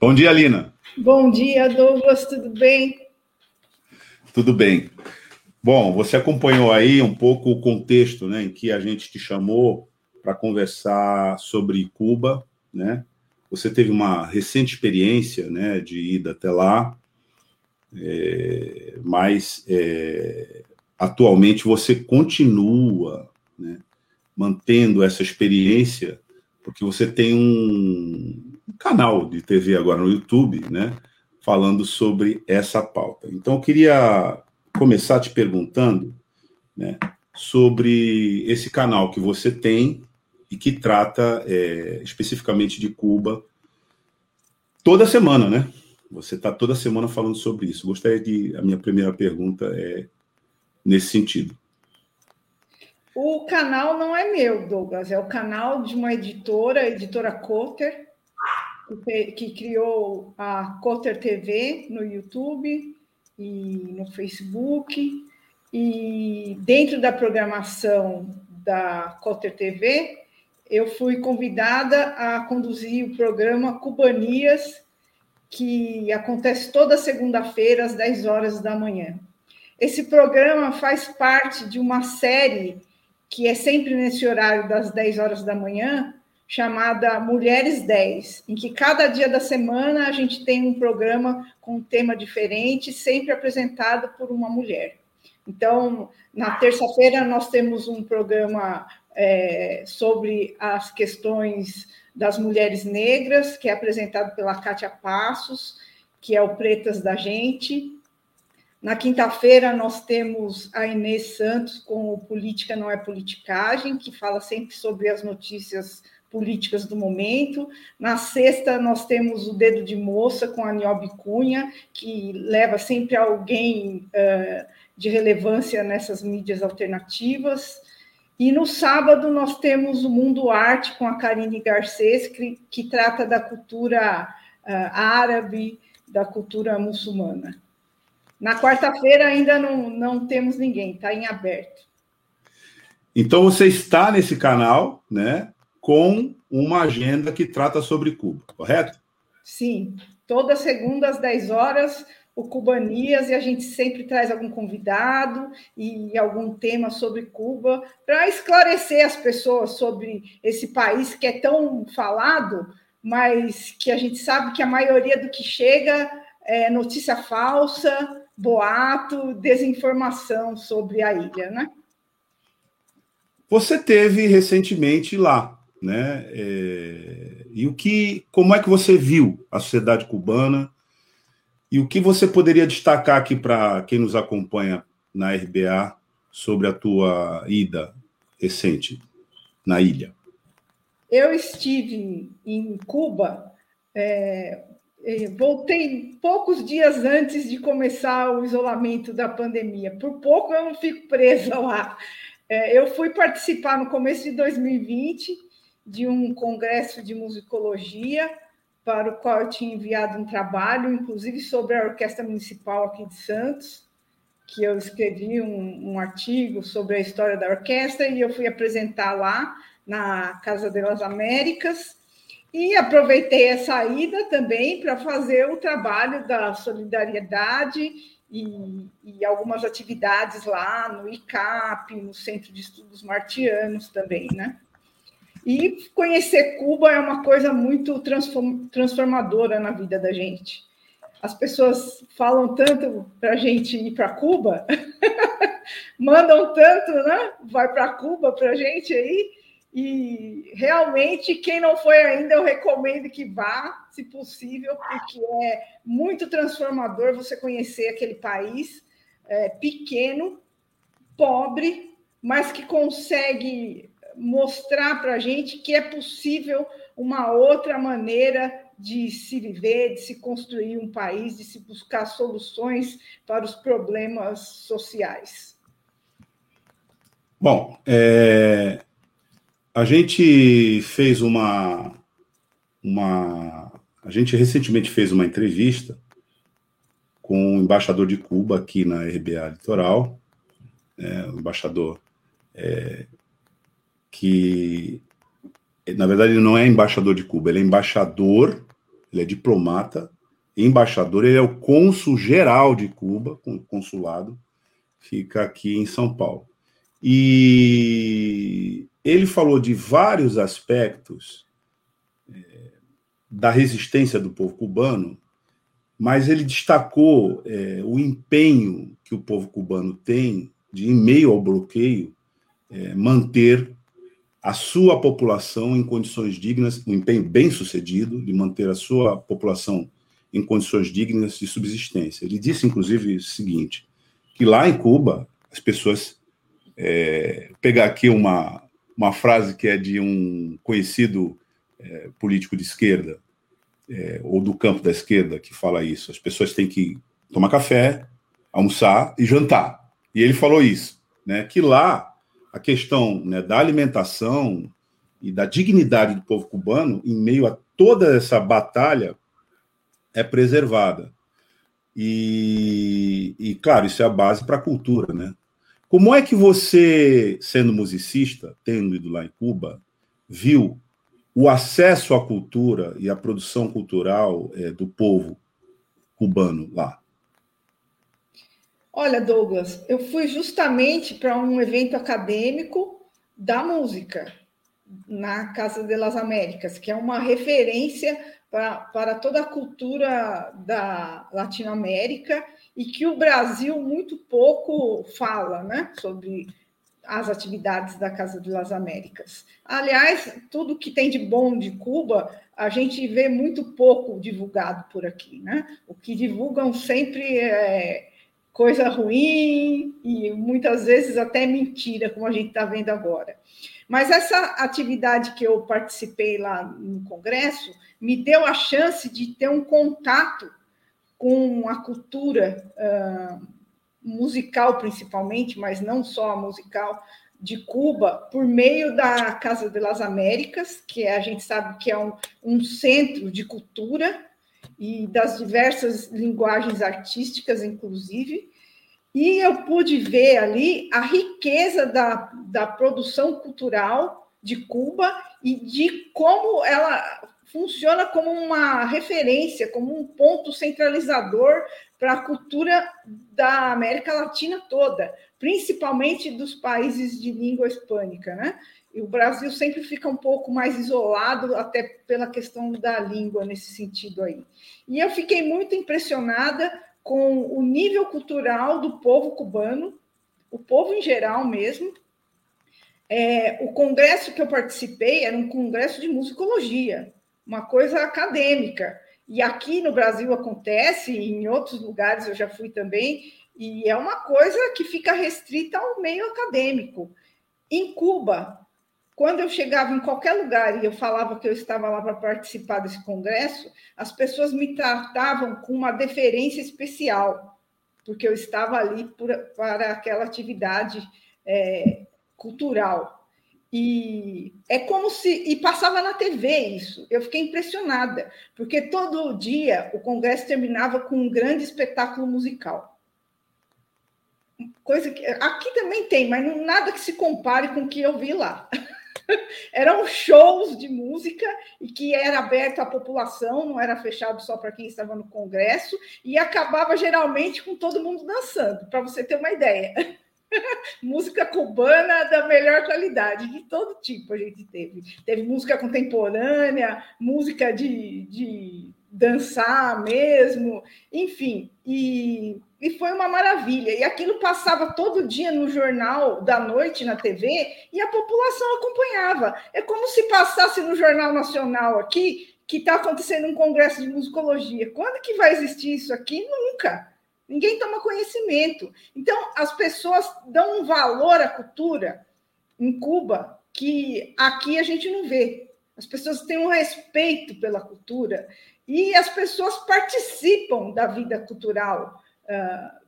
Bom dia, Lina. Bom dia, Douglas, tudo bem? Tudo bem. Bom, você acompanhou aí um pouco o contexto né, em que a gente te chamou para conversar sobre Cuba, né? Você teve uma recente experiência né, de ida até lá, é, mas é, atualmente você continua né, mantendo essa experiência, porque você tem um, canal de TV agora no YouTube, né, falando sobre essa pauta. Então, eu queria começar te perguntando né, sobre esse canal que você tem e que trata é, especificamente de Cuba toda semana, né? Você está toda semana falando sobre isso. Gostaria de. A minha primeira pergunta é nesse sentido. O canal não é meu, Douglas, é o canal de uma editora, a editora Cotter, que criou a Cotter TV no YouTube e no Facebook. E dentro da programação da Cotter TV, eu fui convidada a conduzir o programa Cubanias, que acontece toda segunda-feira, às 10 horas da manhã. Esse programa faz parte de uma série que é sempre nesse horário das 10 horas da manhã, chamada Mulheres 10, em que cada dia da semana a gente tem um programa com um tema diferente, sempre apresentado por uma mulher. Então, na terça-feira, nós temos um programa é, sobre as questões das mulheres negras, que é apresentado pela Kátia Passos, que é o Pretas da Gente. Na quinta-feira, nós temos a Inês Santos com o Política Não é Politicagem, que fala sempre sobre as notícias políticas do momento. Na sexta, nós temos o Dedo de Moça com a Niobe Cunha, que leva sempre alguém uh, de relevância nessas mídias alternativas. E no sábado, nós temos o Mundo Arte com a Karine Garcês, que, que trata da cultura uh, árabe, da cultura muçulmana. Na quarta-feira ainda não, não temos ninguém, está em aberto. Então você está nesse canal, né, com uma agenda que trata sobre Cuba, correto? Sim, toda segunda às 10 horas, o Cubanias, e a gente sempre traz algum convidado e algum tema sobre Cuba, para esclarecer as pessoas sobre esse país que é tão falado, mas que a gente sabe que a maioria do que chega é notícia falsa, boato, desinformação sobre a ilha, né? Você teve recentemente lá, né? É... E o que, como é que você viu a sociedade cubana? E o que você poderia destacar aqui para quem nos acompanha na RBA sobre a tua ida recente na ilha? Eu estive em Cuba é, é, voltei poucos dias antes de começar o isolamento da pandemia. Por pouco eu não fico presa lá. É, eu fui participar no começo de 2020 de um congresso de musicologia para o qual eu tinha enviado um trabalho, inclusive sobre a Orquestra Municipal aqui de Santos, que eu escrevi um, um artigo sobre a história da orquestra e eu fui apresentar lá na Casa das Américas e aproveitei essa ida também para fazer o trabalho da solidariedade e, e, algumas atividades lá no ICAP, no Centro de Estudos Martianos também, né? E conhecer Cuba é uma coisa muito transformadora na vida da gente. As pessoas falam tanto para a gente ir para Cuba, mandam tanto, né? Vai para Cuba para a gente aí, e realmente, quem não foi ainda, eu recomendo que vá, se possível, porque é muito transformador você conhecer aquele país é, pequeno, pobre, mas que consegue mostrar para a gente que é possível uma outra maneira de se viver, de se construir um país, de se buscar soluções para os problemas sociais. Bom, é, a gente fez uma, uma. A gente recentemente fez uma entrevista com o embaixador de Cuba aqui na RBA Litoral, é, o embaixador é, que, na verdade, ele não é embaixador de Cuba, ele é embaixador ele é diplomata, embaixador, ele é o cônsul geral de Cuba, com consulado, fica aqui em São Paulo. E ele falou de vários aspectos é, da resistência do povo cubano, mas ele destacou é, o empenho que o povo cubano tem de, em meio ao bloqueio, é, manter a sua população em condições dignas, um empenho bem sucedido de manter a sua população em condições dignas de subsistência. Ele disse, inclusive, o seguinte: que lá em Cuba, as pessoas. É, pegar aqui uma, uma frase que é de um conhecido é, político de esquerda, é, ou do campo da esquerda, que fala isso. As pessoas têm que tomar café, almoçar e jantar. E ele falou isso, né, que lá a questão né, da alimentação e da dignidade do povo cubano, em meio a toda essa batalha, é preservada. E, e claro, isso é a base para a cultura, né? Como é que você, sendo musicista, tendo ido lá em Cuba, viu o acesso à cultura e à produção cultural é, do povo cubano lá? Olha, Douglas, eu fui justamente para um evento acadêmico da música na Casa de las Américas, que é uma referência para, para toda a cultura da Latinoamérica e que o Brasil muito pouco fala né, sobre as atividades da Casa de las Américas. Aliás, tudo que tem de bom de Cuba, a gente vê muito pouco divulgado por aqui. Né? O que divulgam sempre é coisa ruim e muitas vezes até mentira, como a gente está vendo agora. Mas essa atividade que eu participei lá no Congresso me deu a chance de ter um contato com a cultura uh, musical, principalmente, mas não só a musical, de Cuba, por meio da Casa de las Américas, que a gente sabe que é um, um centro de cultura e das diversas linguagens artísticas, inclusive, e eu pude ver ali a riqueza da, da produção cultural de Cuba e de como ela funciona como uma referência, como um ponto centralizador para a cultura da América Latina toda, principalmente dos países de língua hispânica, né? E o Brasil sempre fica um pouco mais isolado, até pela questão da língua nesse sentido aí. E eu fiquei muito impressionada com o nível cultural do povo cubano, o povo em geral mesmo. É, o congresso que eu participei era um congresso de musicologia, uma coisa acadêmica. E aqui no Brasil acontece, e em outros lugares eu já fui também, e é uma coisa que fica restrita ao meio acadêmico. Em Cuba, quando eu chegava em qualquer lugar e eu falava que eu estava lá para participar desse congresso, as pessoas me tratavam com uma deferência especial, porque eu estava ali por, para aquela atividade é, cultural. E é como se. E passava na TV isso. Eu fiquei impressionada, porque todo dia o congresso terminava com um grande espetáculo musical. Coisa que. Aqui também tem, mas não, nada que se compare com o que eu vi lá. eram shows de música e que era aberto à população, não era fechado só para quem estava no congresso, e acabava geralmente com todo mundo dançando, para você ter uma ideia. música cubana da melhor qualidade, de todo tipo a gente teve. Teve música contemporânea, música de, de dançar mesmo, enfim, e e foi uma maravilha. E aquilo passava todo dia no jornal da noite, na TV, e a população acompanhava. É como se passasse no Jornal Nacional aqui, que está acontecendo um congresso de musicologia. Quando que vai existir isso aqui? Nunca. Ninguém toma conhecimento. Então, as pessoas dão um valor à cultura em Cuba que aqui a gente não vê. As pessoas têm um respeito pela cultura e as pessoas participam da vida cultural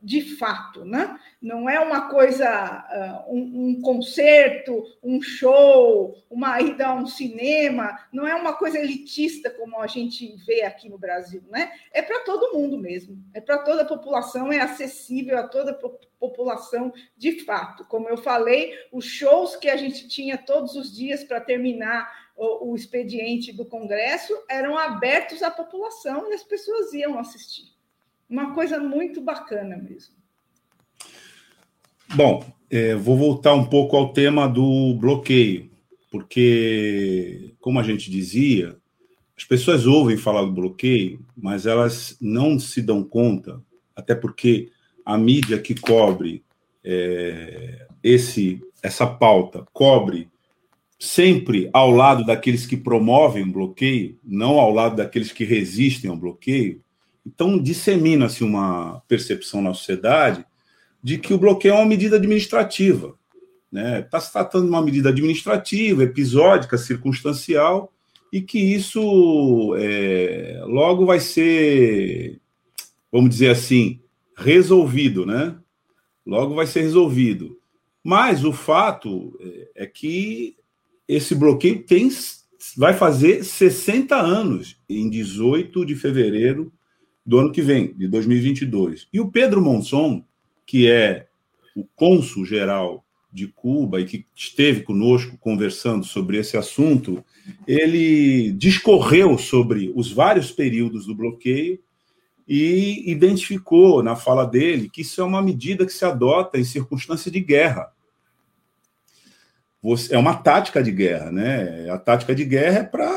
de fato, né? Não é uma coisa, um, um, concerto, um show, uma ida a um cinema, não é uma coisa elitista como a gente vê aqui no Brasil, né? É para todo mundo mesmo, é para toda a população, é acessível a toda a população de fato. Como eu falei, os shows que a gente tinha todos os dias para terminar o, o expediente do Congresso eram abertos à população e as pessoas iam assistir. Uma coisa muito bacana mesmo. Bom, é, vou voltar um pouco ao tema do bloqueio, porque, como a gente dizia, as pessoas ouvem falar do bloqueio, mas elas não se dão conta, até porque a mídia que cobre é, esse essa pauta cobre sempre ao lado daqueles que promovem o bloqueio, não ao lado daqueles que resistem ao bloqueio. Então, dissemina-se uma percepção na sociedade de que o bloqueio é uma medida administrativa. Está né? Tá se tratando de uma medida administrativa, episódica, circunstancial, e que isso é, logo vai ser, vamos dizer assim, resolvido, né? Logo vai ser resolvido. Mas o fato é, é que esse bloqueio tem, vai fazer 60 anos em 18 de fevereiro do ano que vem, de 2022. E o Pedro Monson, que é o cônsul geral de Cuba e que esteve conosco conversando sobre esse assunto, ele discorreu sobre os vários períodos do bloqueio e identificou na fala dele que isso é uma medida que se adota em circunstância de guerra. é uma tática de guerra, né? A tática de guerra é para,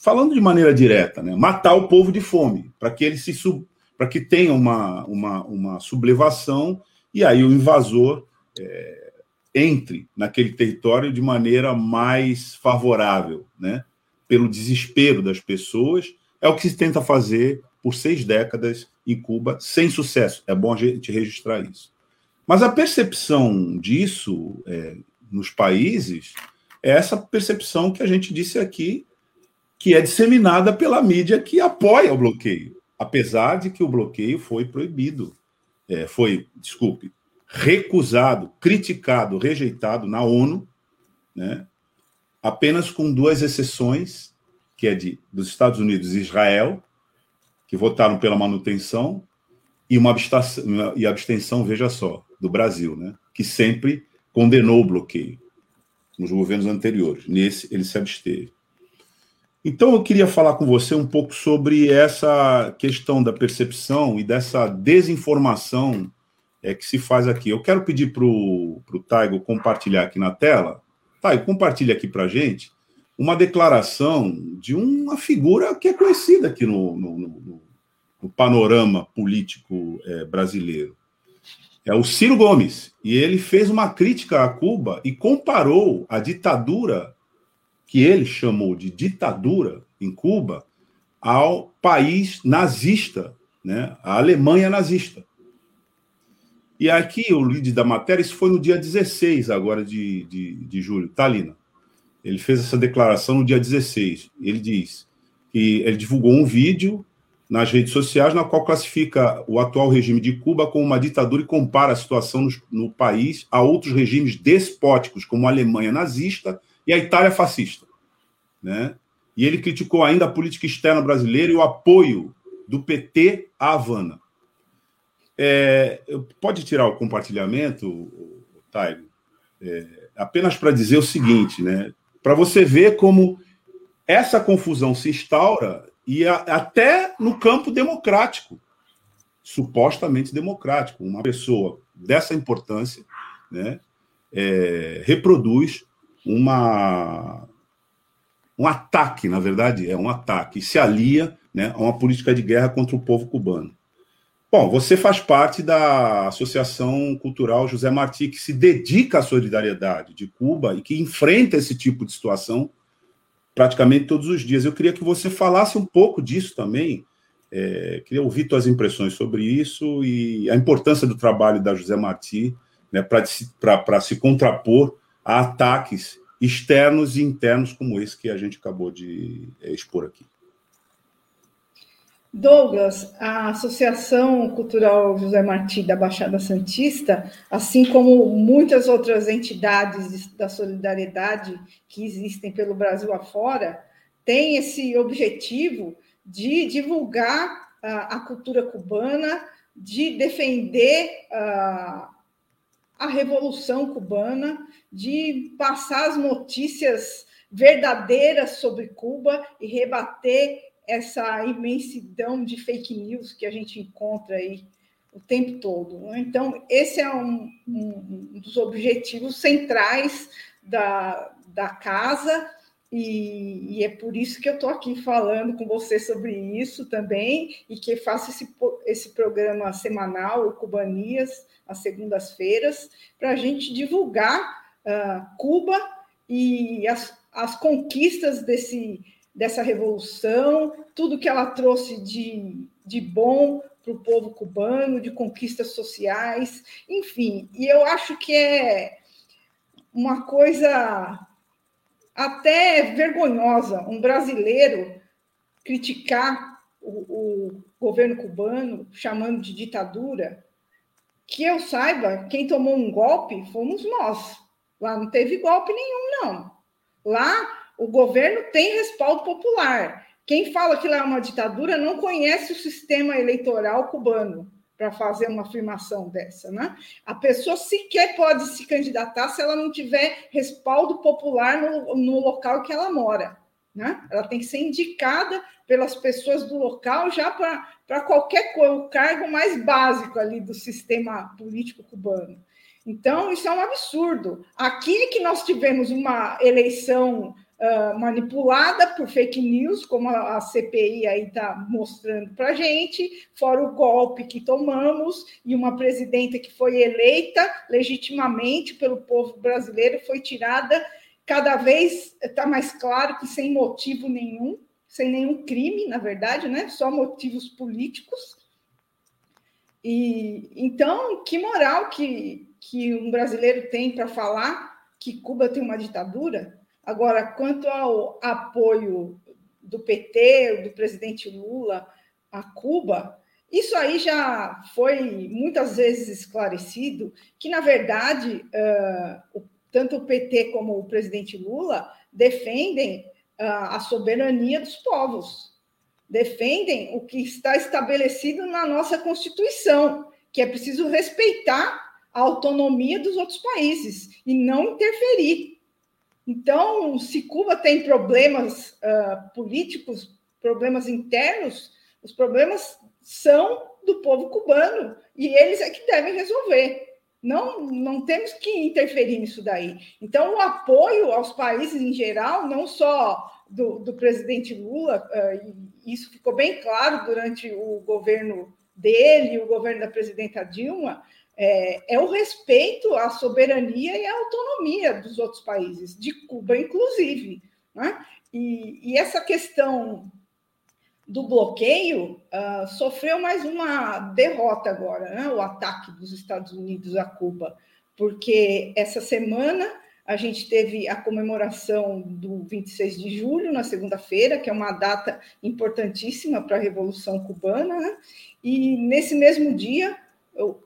falando de maneira direta, né? matar o povo de fome, para que ele se sub, para que tenha uma, uma, uma sublevação e aí o invasor é, entre naquele território de maneira mais favorável, né? Pelo desespero das pessoas, é o que se tenta fazer por seis décadas em Cuba, sem sucesso. É bom a gente registrar isso. Mas a percepção disso é, nos países é essa percepção que a gente disse aqui, que é disseminada pela mídia que apoia o bloqueio, apesar de que o bloqueio foi proibido, é, foi, desculpe, recusado, criticado, rejeitado na ONU, né, apenas com duas exceções, que é de dos Estados Unidos e Israel, que votaram pela manutenção, e uma abstenção, e abstenção, veja só, do Brasil, né? que sempre condenou o bloqueio nos governos anteriores. Nesse, ele se absteve. Então, eu queria falar com você um pouco sobre essa questão da percepção e dessa desinformação é, que se faz aqui. Eu quero pedir para o Taigo compartilhar aqui na tela. Taigo, compartilha aqui para gente uma declaração de uma figura que é conhecida aqui no, no, no, no panorama político é, brasileiro. É o Ciro Gomes. E ele fez uma crítica a Cuba e comparou a ditadura, que ele chamou de ditadura em Cuba, ao país nazista, né? a Alemanha nazista. E aqui o lead da matéria, isso foi no dia 16 agora de, de, de julho, Talina. Tá, ele fez essa declaração no dia 16. Ele diz que ele divulgou um vídeo nas redes sociais na qual classifica o atual regime de Cuba como uma ditadura e compara a situação no, no país a outros regimes despóticos, como a Alemanha nazista e a Itália fascista. Né? E ele criticou ainda a política externa brasileira e o apoio do PT à Havana. É, pode tirar o compartilhamento, Taigo? É, apenas para dizer o seguinte, né? para você ver como essa confusão se instaura e a, até no campo democrático, supostamente democrático. Uma pessoa dessa importância né, é, reproduz uma, um ataque, na verdade, é um ataque, se alia né, a uma política de guerra contra o povo cubano. Bom, você faz parte da Associação Cultural José Martí, que se dedica à solidariedade de Cuba e que enfrenta esse tipo de situação praticamente todos os dias. Eu queria que você falasse um pouco disso também. É, queria ouvir suas impressões sobre isso e a importância do trabalho da José Martí né, para se, se contrapor a ataques externos e internos como esse que a gente acabou de é, expor aqui. Douglas, a Associação Cultural José Martí da Baixada Santista, assim como muitas outras entidades da solidariedade que existem pelo Brasil afora, tem esse objetivo de divulgar a, a cultura cubana, de defender a, a Revolução Cubana, de passar as notícias verdadeiras sobre Cuba e rebater essa imensidão de fake news que a gente encontra aí o tempo todo. Né? Então, esse é um, um dos objetivos centrais da, da casa, e, e, é por isso que eu estou aqui falando com você sobre isso também, e que faço esse, esse programa semanal, o Cubanias, às segundas-feiras, para a gente divulgar uh, Cuba e as, as conquistas desse, dessa revolução, tudo que ela trouxe de, de bom para o povo cubano, de conquistas sociais, enfim. E eu acho que é uma coisa até vergonhosa um brasileiro criticar o, o governo cubano, chamando de ditadura. Que eu saiba, quem tomou um golpe fomos nós. Lá não teve golpe nenhum, não. Lá o governo tem respaldo popular. Quem fala que lá é uma ditadura não conhece o sistema eleitoral cubano para fazer uma afirmação dessa, né? A pessoa sequer pode se candidatar se ela não tiver respaldo popular no, no local que ela mora, né? Ela tem que ser indicada pelas pessoas do local já para qualquer cargo mais básico ali do sistema político cubano. Então, isso é um absurdo. Aqui que nós tivemos uma eleição manipulada por fake news, como a, a CPI aí está mostrando para a gente, fora o golpe que tomamos e uma presidenta que foi eleita legitimamente pelo povo brasileiro foi tirada. Cada vez está mais claro que sem motivo nenhum, sem nenhum crime, na verdade, né? Só motivos políticos. E então, que moral que, que um brasileiro tem para falar que Cuba tem uma ditadura? Agora, quanto ao apoio do PT, do presidente Lula a Cuba, isso aí já foi muitas vezes esclarecido que, na verdade, uh, tanto o PT como o presidente Lula defendem uh, a soberania dos povos, defendem o que está estabelecido na nossa Constituição, que é preciso respeitar a autonomia dos outros países e não interferir. Então, se Cuba tem problemas uh, políticos, problemas internos, os problemas são do povo cubano e eles é que devem resolver. Não, não temos que interferir nisso daí. Então, o apoio aos países em geral, não só do, do presidente Lula, uh, isso ficou bem claro durante o governo dele, o governo da presidenta Dilma, é, é, o respeito à soberania e à autonomia dos outros países, de Cuba, inclusive. Né? E, e, essa questão do bloqueio uh, sofreu mais uma derrota agora, né? o ataque dos Estados Unidos a Cuba, porque essa semana a gente teve a comemoração do 26 de julho, na segunda-feira, que é uma data importantíssima para a Revolução Cubana, né? e nesse mesmo dia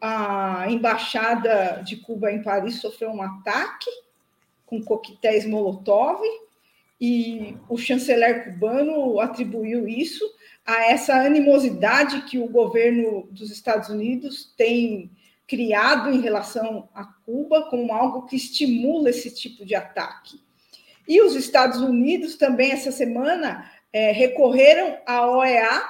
a embaixada de Cuba em Paris sofreu um ataque com coquetéis Molotov e o chanceler cubano atribuiu isso a essa animosidade que o governo dos Estados Unidos tem criado em relação a Cuba como algo que estimula esse tipo de ataque. E os Estados Unidos também essa semana é, recorreram à OEA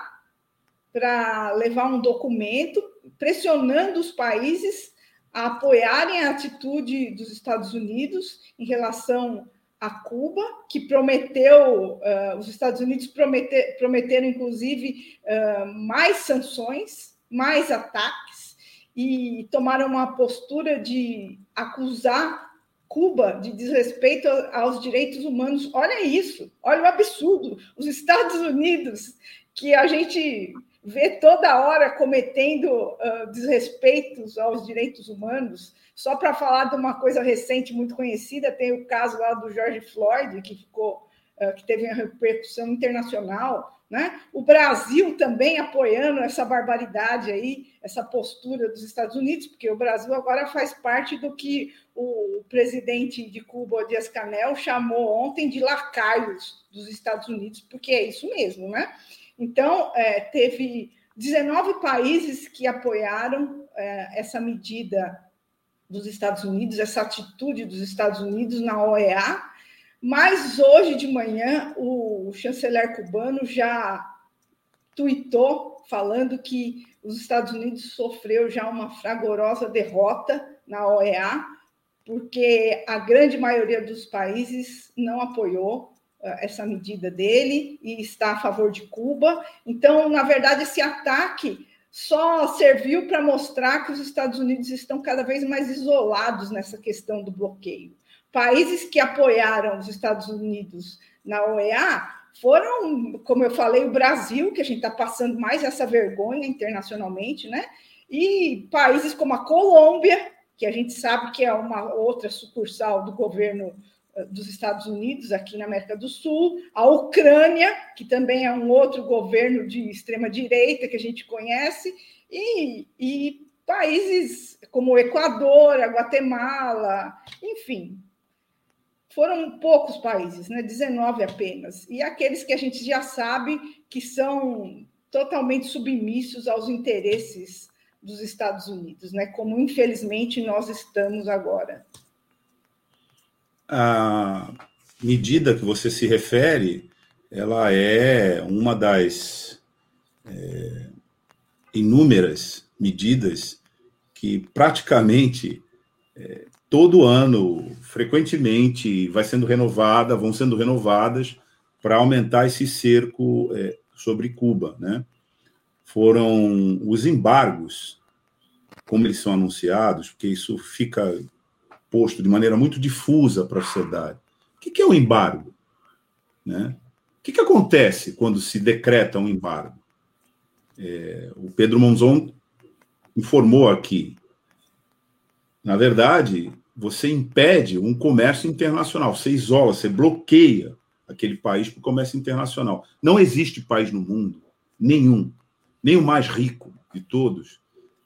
para levar um documento pressionando os países a apoiarem a atitude dos Estados Unidos em relação a Cuba, que prometeu, uh, os Estados Unidos prometer, prometeram, inclusive, uh, mais sanções, mais ataques, e tomaram uma postura de acusar Cuba de desrespeito aos direitos humanos. Olha isso, olha o absurdo. Os Estados Unidos, que a gente vê toda hora cometendo uh, desrespeitos aos direitos humanos. Só para falar de uma coisa recente, muito conhecida, tem o caso lá do George Floyd, que ficou, uh, que teve uma repercussão internacional. Né? O Brasil também apoiando essa barbaridade aí, essa postura dos Estados Unidos, porque o Brasil agora faz parte do que o presidente de Cuba, Dias Canel, chamou ontem de lacaios dos Estados Unidos, porque é isso mesmo, né? Então, é, teve 19 países que apoiaram é, essa medida dos Estados Unidos, essa atitude dos Estados Unidos na OEA, Mas hoje de manhã o chanceler cubano já tuitou falando que os Estados Unidos sofreu já uma fragorosa derrota na OEA, porque a grande maioria dos países não apoiou essa medida dele e está a favor de Cuba. Então, na verdade, esse ataque só serviu para mostrar que os Estados Unidos estão cada vez mais isolados nessa questão do bloqueio. Países que apoiaram os Estados Unidos na OEA foram, como eu falei, o Brasil, que a gente está passando mais essa vergonha internacionalmente, né? E países como a Colômbia, que a gente sabe que é uma outra sucursal do governo eh, dos Estados Unidos aqui na América do Sul, a Ucrânia, que também é um outro governo de extrema direita que a gente conhece, e, e países como Equador, a Guatemala, enfim, foram poucos países, né? 19 apenas. E aqueles que a gente já sabe que são totalmente submissos aos interesses dos Estados Unidos, né? Como infelizmente nós estamos agora. A medida que você se refere, ela é uma das é, inúmeras medidas que praticamente é, todo ano, frequentemente, vai sendo renovada, vão sendo renovadas para aumentar esse cerco é, sobre Cuba, né? Foram os embargos, como eles são anunciados, porque isso fica posto de maneira muito difusa para a sociedade. O que é um embargo? Né? O que, acontece quando se decreta um embargo? É, o Pedro Monzon informou aqui. Na verdade, você impede um comércio internacional, você isola, você bloqueia aquele país para o comércio internacional. Não existe país no mundo, nenhum, nem o mais rico de todos,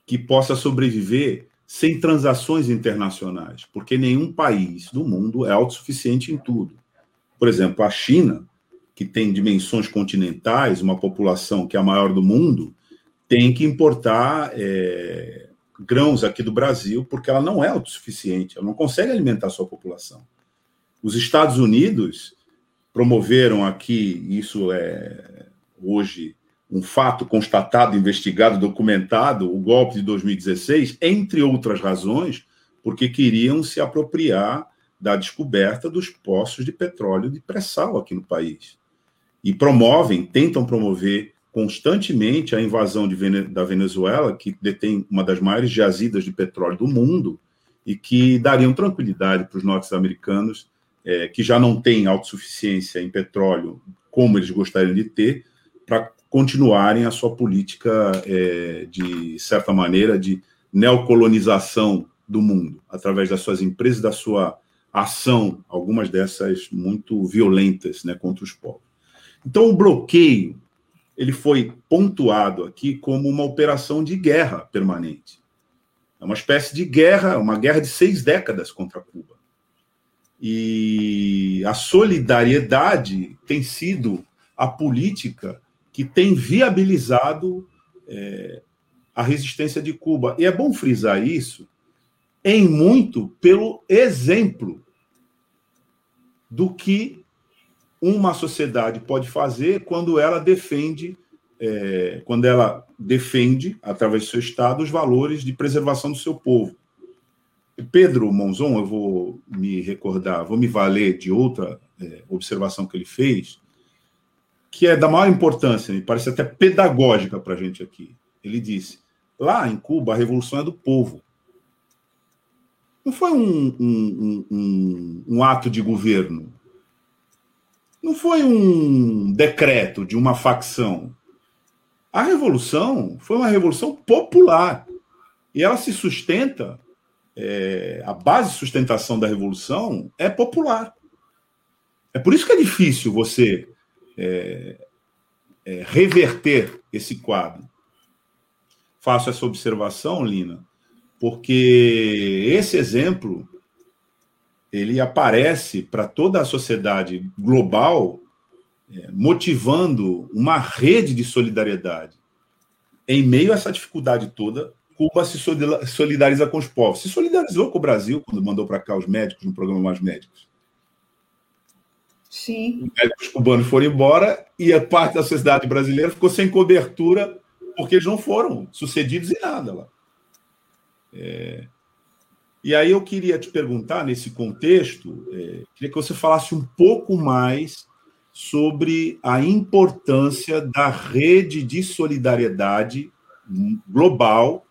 que possa sobreviver sem transações internacionais, porque nenhum país do mundo é autossuficiente em tudo. Por exemplo, a China, que tem dimensões continentais, uma população que é a maior do mundo, tem que importar é, grãos aqui do Brasil, porque ela não é autossuficiente, ela não consegue alimentar sua população. Os Estados Unidos promoveram aqui, isso é hoje um fato constatado, investigado, documentado, o golpe de 2016, entre outras razões, porque queriam se apropriar da descoberta dos poços de petróleo de pré-sal aqui no país. E promovem, tentam promover constantemente a invasão Vene da Venezuela, que detém uma das maiores jazidas de petróleo do mundo, e que dariam tranquilidade para os norte-americanos, é, que já não têm autossuficiência em petróleo como eles gostariam de ter, para continuarem a sua política, é, de certa maneira, de neocolonização do mundo, através das suas empresas, da sua ação, algumas dessas muito violentas né, contra os povos. Então, o bloqueio ele foi pontuado aqui como uma operação de guerra permanente. É uma espécie de guerra, uma guerra de seis décadas contra Cuba. E a solidariedade tem sido a política que tem viabilizado é, a resistência de Cuba. E é bom frisar isso, em muito pelo exemplo do que uma sociedade pode fazer quando ela defende, é, quando ela defende, através do seu Estado, os valores de preservação do seu povo. Pedro Monzon, eu vou me recordar, vou me valer de outra é, observação que ele fez, que é da maior importância, me parece até pedagógica para a gente aqui. Ele disse: lá em Cuba, a revolução é do povo. Não foi um, um, um, um ato de governo, não foi um decreto de uma facção. A revolução foi uma revolução popular. E ela se sustenta, é, a base de sustentação da revolução é popular. É por isso que é difícil você é, é, reverter esse quadro. Faço essa observação, Lina, porque esse exemplo ele aparece para toda a sociedade global, é, motivando uma rede de solidariedade. Em meio a essa dificuldade toda, Cuba se solidariza com os povos. Se solidarizou com o Brasil quando mandou para cá os médicos no programa Mais Médicos. Sim. Os cubanos foram embora e a parte da sociedade brasileira ficou sem cobertura porque eles não foram sucedidos em nada lá. É... E aí eu queria te perguntar, nesse contexto, é... queria que você falasse um pouco mais sobre a importância da rede de solidariedade global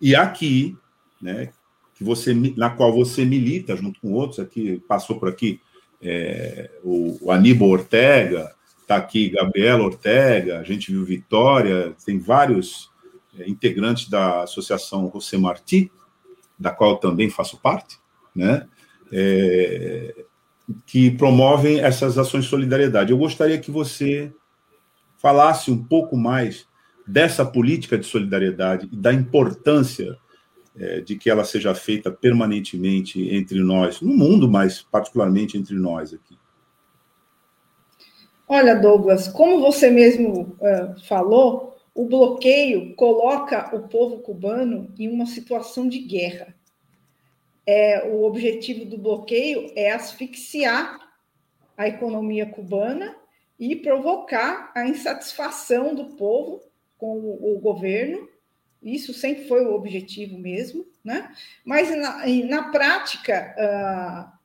e aqui, né, que você, na qual você milita junto com outros aqui, passou por aqui é, o, o Aníbal Ortega, está aqui Gabriela Ortega, a gente viu Vitória, tem vários é, integrantes da Associação José Martí, da qual também faço parte, né? É, que promovem essas ações de solidariedade. Eu gostaria que você falasse um pouco mais dessa política de solidariedade e da importância é, de que ela seja feita permanentemente entre nós, no mundo, mas particularmente entre nós aqui. Olha, Douglas, como você mesmo uh, falou, o bloqueio coloca o povo cubano em uma situação de guerra é, o objetivo do bloqueio é asfixiar a economia cubana e provocar a insatisfação do povo com o, o governo. Isso sempre foi o objetivo mesmo, né? Mas na, na prática, uh,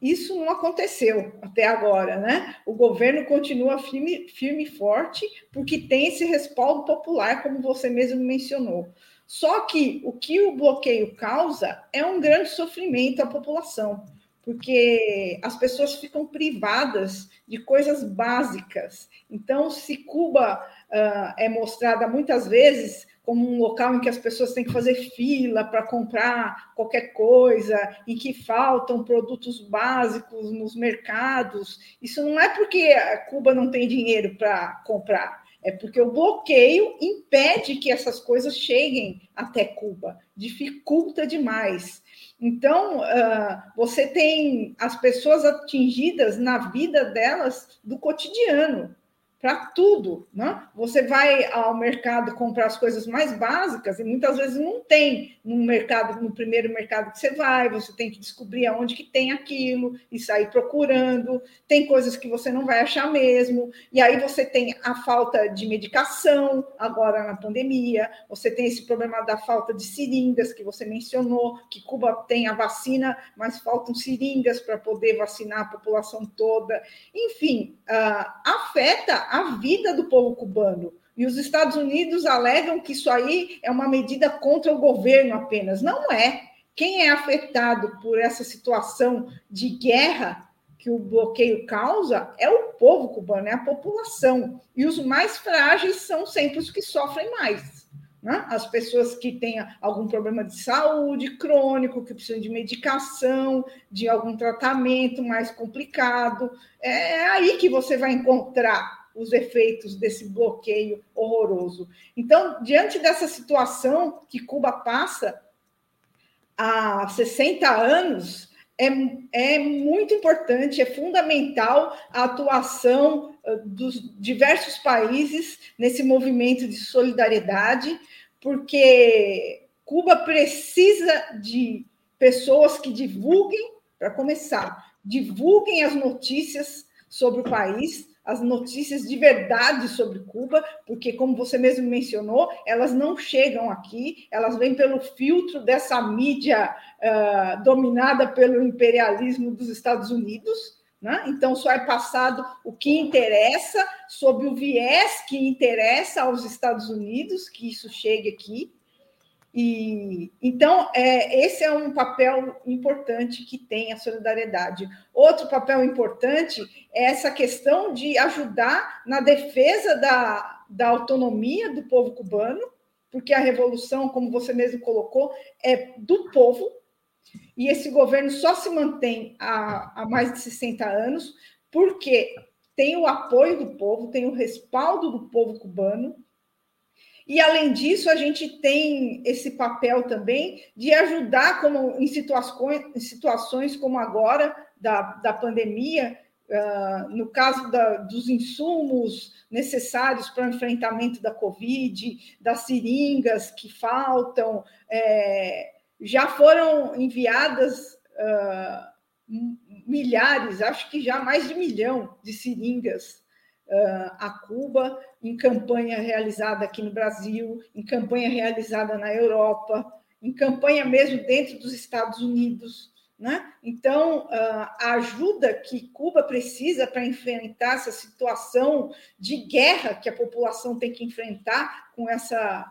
isso não aconteceu até agora, né? O governo continua firme, firme e forte, porque tem esse respaldo popular, como você mesmo mencionou. Só que o que o bloqueio causa é um grande sofrimento à população, porque as pessoas ficam privadas de coisas básicas. Então, se Cuba uh, é mostrada muitas vezes como um local em que as pessoas têm que fazer fila para comprar qualquer coisa, em que faltam produtos básicos nos mercados, isso não é porque Cuba não tem dinheiro para comprar. É porque o bloqueio impede que essas coisas cheguem até Cuba, dificulta demais. Então, uh, você tem as pessoas atingidas na vida delas do cotidiano para tudo, né? Você vai ao mercado comprar as coisas mais básicas e muitas vezes não tem no mercado, no primeiro mercado que você vai, você tem que descobrir aonde que tem aquilo e sair procurando. Tem coisas que você não vai achar mesmo. E aí você tem a falta de medicação agora na pandemia, você tem esse problema da falta de seringas que você mencionou, que Cuba tem a vacina, mas faltam seringas para poder vacinar a população toda. Enfim, uh, afeta a vida do povo cubano. E os Estados Unidos alegam que isso aí é uma medida contra o governo apenas. Não é. Quem é afetado por essa situação de guerra que o bloqueio causa é o povo cubano, é a população. E os mais frágeis são sempre os que sofrem mais. Né? As pessoas que têm algum problema de saúde crônico, que precisam de medicação, de algum tratamento mais complicado. É aí que você vai encontrar os efeitos desse bloqueio horroroso. Então, diante dessa situação que Cuba passa há 60 anos, é, é muito importante, é fundamental a atuação dos diversos países nesse movimento de solidariedade, porque Cuba precisa de pessoas que divulguem, para começar, divulguem as notícias sobre o país, as notícias de verdade sobre Cuba, porque, como você mesmo mencionou, elas não chegam aqui, elas vêm pelo filtro dessa mídia uh, dominada pelo imperialismo dos Estados Unidos. Né? Então, só é passado o que interessa, sob o viés que interessa aos Estados Unidos, que isso chegue aqui. E então é, esse é um papel importante que tem a solidariedade. Outro papel importante é essa questão de ajudar na defesa da, da autonomia do povo cubano, porque a revolução, como você mesmo colocou, é do povo, e esse governo só se mantém há, há mais de 60 anos porque tem o apoio do povo, tem o respaldo do povo cubano, e, além disso, a gente tem esse papel também de ajudar, como em situações, em situações como agora, da, da pandemia, uh, no caso da, dos insumos necessários para o enfrentamento da Covid, das seringas que faltam, é, já foram enviadas uh, milhares, acho que já mais de milhão de seringas a Cuba, em campanha realizada aqui no Brasil, em campanha realizada na Europa, em campanha mesmo dentro dos Estados Unidos. Né? Então, a ajuda que Cuba precisa para enfrentar essa situação de guerra que a população tem que enfrentar com essa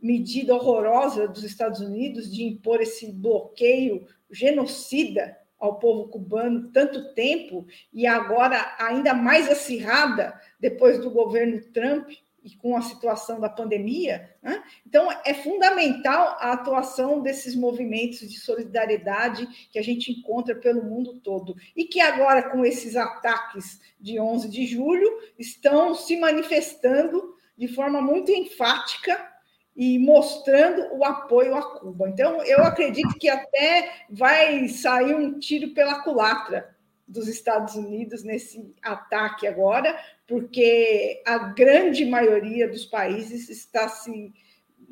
medida horrorosa dos Estados Unidos de impor esse bloqueio genocida ao povo cubano tanto tempo e agora ainda mais acirrada depois do governo Trump e com a situação da pandemia. Né? Então, é fundamental a atuação desses movimentos de solidariedade que a gente encontra pelo mundo todo e que agora, com esses ataques de 11 de julho, estão se manifestando de forma muito enfática e mostrando o apoio a Cuba. Então, eu acredito que até vai sair um tiro pela culatra dos Estados Unidos nesse ataque agora, porque a grande maioria dos países está se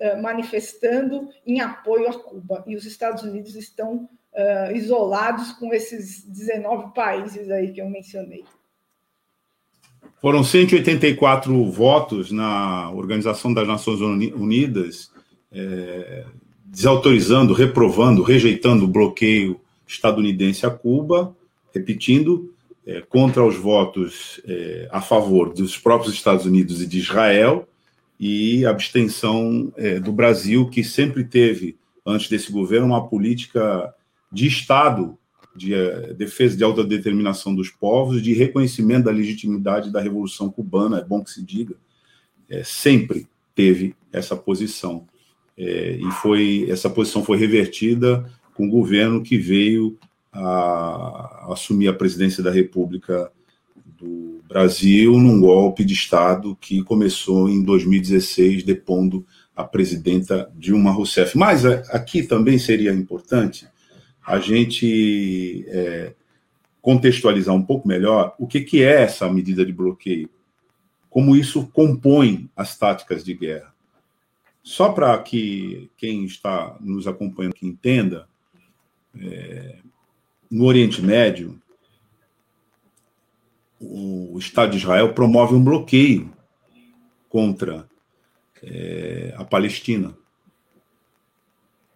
uh, manifestando em apoio a Cuba e os Estados Unidos estão uh, isolados com esses 19 países aí que eu mencionei. Foram 184 votos na Organização das Nações Unidas, é, desautorizando, reprovando, rejeitando o bloqueio estadunidense a Cuba, repetindo, é, contra os votos é, a favor dos próprios Estados Unidos e de Israel, e abstenção é, do Brasil, que sempre teve, antes desse governo, uma política de Estado de uh, defesa de autodeterminação dos povos, de reconhecimento da legitimidade da Revolução Cubana, é bom que se diga, é, sempre teve essa posição. É, e foi essa posição foi revertida com o governo que veio a, a assumir a presidência da República do Brasil num golpe de Estado que começou em 2016, depondo a presidenta Dilma Rousseff. Mas é, aqui também seria importante a gente é, contextualizar um pouco melhor o que, que é essa medida de bloqueio, como isso compõe as táticas de guerra. Só para que quem está nos acompanhando que entenda, é, no Oriente Médio, o Estado de Israel promove um bloqueio contra é, a Palestina,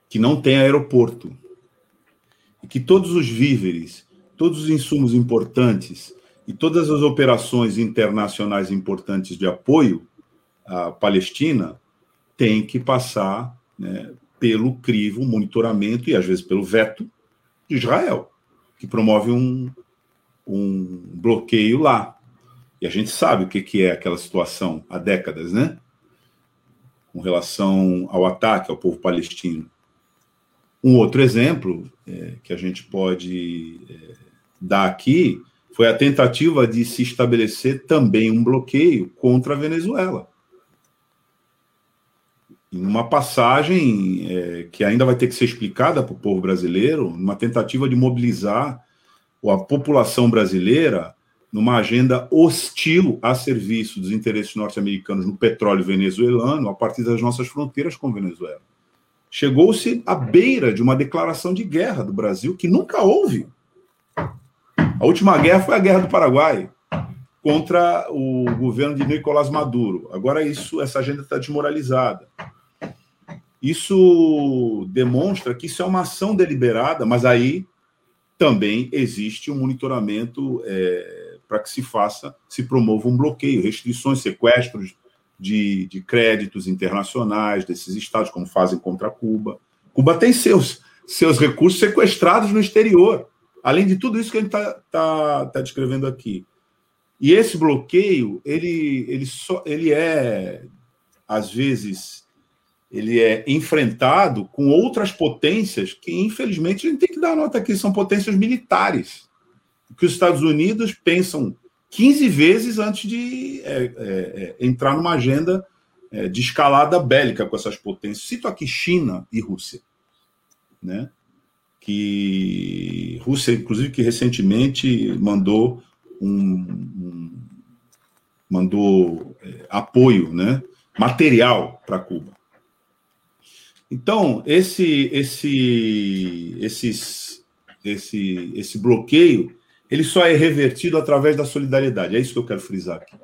que não tem aeroporto que todos os víveres, todos os insumos importantes e todas as operações internacionais importantes de apoio à Palestina têm que passar né, pelo crivo, monitoramento e às vezes pelo veto de Israel, que promove um, um bloqueio lá. E a gente sabe o que, que é aquela situação há décadas, né? Com relação ao ataque ao povo palestino. Um outro exemplo é, que a gente pode é, dar aqui foi a tentativa de se estabelecer também um bloqueio contra a Venezuela. Em uma passagem é, que ainda vai ter que ser explicada para o povo brasileiro, uma tentativa de mobilizar a população brasileira numa agenda hostil a serviço dos interesses norte-americanos no petróleo venezuelano a partir das nossas fronteiras com Venezuela chegou-se à beira de uma declaração de guerra do Brasil que nunca houve. A última guerra foi a Guerra do Paraguai contra o governo de Nicolás Maduro. Agora isso, essa agenda está desmoralizada. Isso demonstra que isso é uma ação deliberada, mas aí também existe um monitoramento é, para que se faça, se promova um bloqueio, restrições, sequestros de, de créditos internacionais desses estados, como fazem contra Cuba. Cuba tem seus, seus recursos sequestrados no exterior, além de tudo isso que a gente está tá, tá descrevendo aqui. E esse bloqueio, ele, ele, só, ele é, às vezes, ele é enfrentado com outras potências que, infelizmente, a gente tem que dar nota aqui, são potências militares. Que os Estados Unidos pensam 15 vezes antes de é, é, é, entrar numa agenda é, de escalada bélica com essas potências. Cito aqui China e Rússia, né? Que Rússia, inclusive, que recentemente mandou um, um mandou é, apoio, né? Material para Cuba. Então, esse, esse, esses esse, esse bloqueio, ele só é revertido através da solidariedade. É isso que eu quero frisar aqui.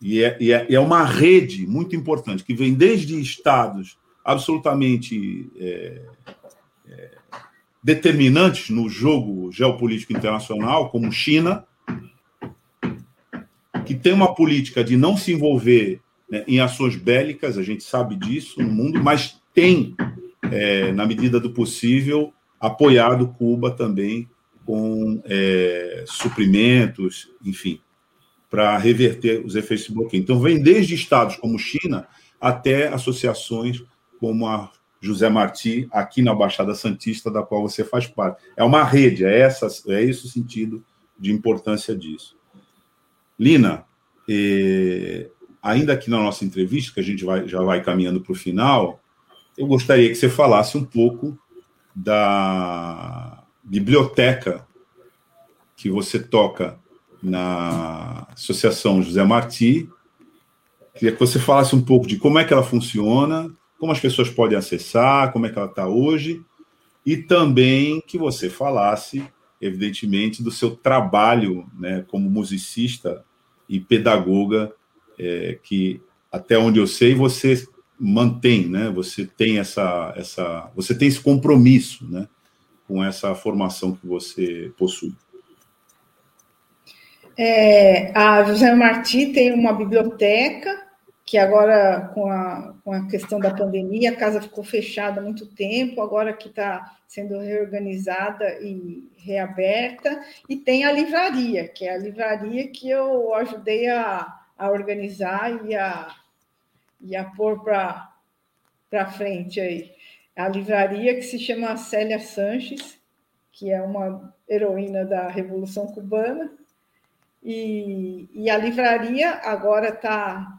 E é, e é, é uma rede muito importante, que vem desde estados absolutamente é, é, determinantes no jogo geopolítico internacional, como China, que tem uma política de não se envolver né, em ações bélicas, a gente sabe disso no mundo, mas tem, é, na medida do possível, apoiado Cuba também com é, suprimentos, enfim, para reverter os efeitos de bloqueio. Então, vem desde estados como China até associações como a José Martí, aqui na Baixada Santista, da qual você faz parte. É uma rede, é, essa, é esse o sentido de importância disso. Lina, eh, ainda aqui na nossa entrevista, que a gente vai, já vai caminhando para o final, eu gostaria que você falasse um pouco da biblioteca que você toca na Associação José Martí. Queria que você falasse um pouco de como é que ela funciona, como as pessoas podem acessar, como é que ela está hoje, e também que você falasse, evidentemente, do seu trabalho né, como musicista e pedagoga, é, que até onde eu sei você mantém, né? Você tem essa, essa, você tem esse compromisso, né? Com essa formação que você possui. É, a José Martí tem uma biblioteca que agora, com a, com a questão da pandemia, a casa ficou fechada há muito tempo, agora que está sendo reorganizada e reaberta, e tem a livraria, que é a livraria que eu ajudei a, a organizar e a, e a pôr para frente aí. A livraria que se chama Célia Sanches, que é uma heroína da Revolução Cubana, e, e a livraria agora está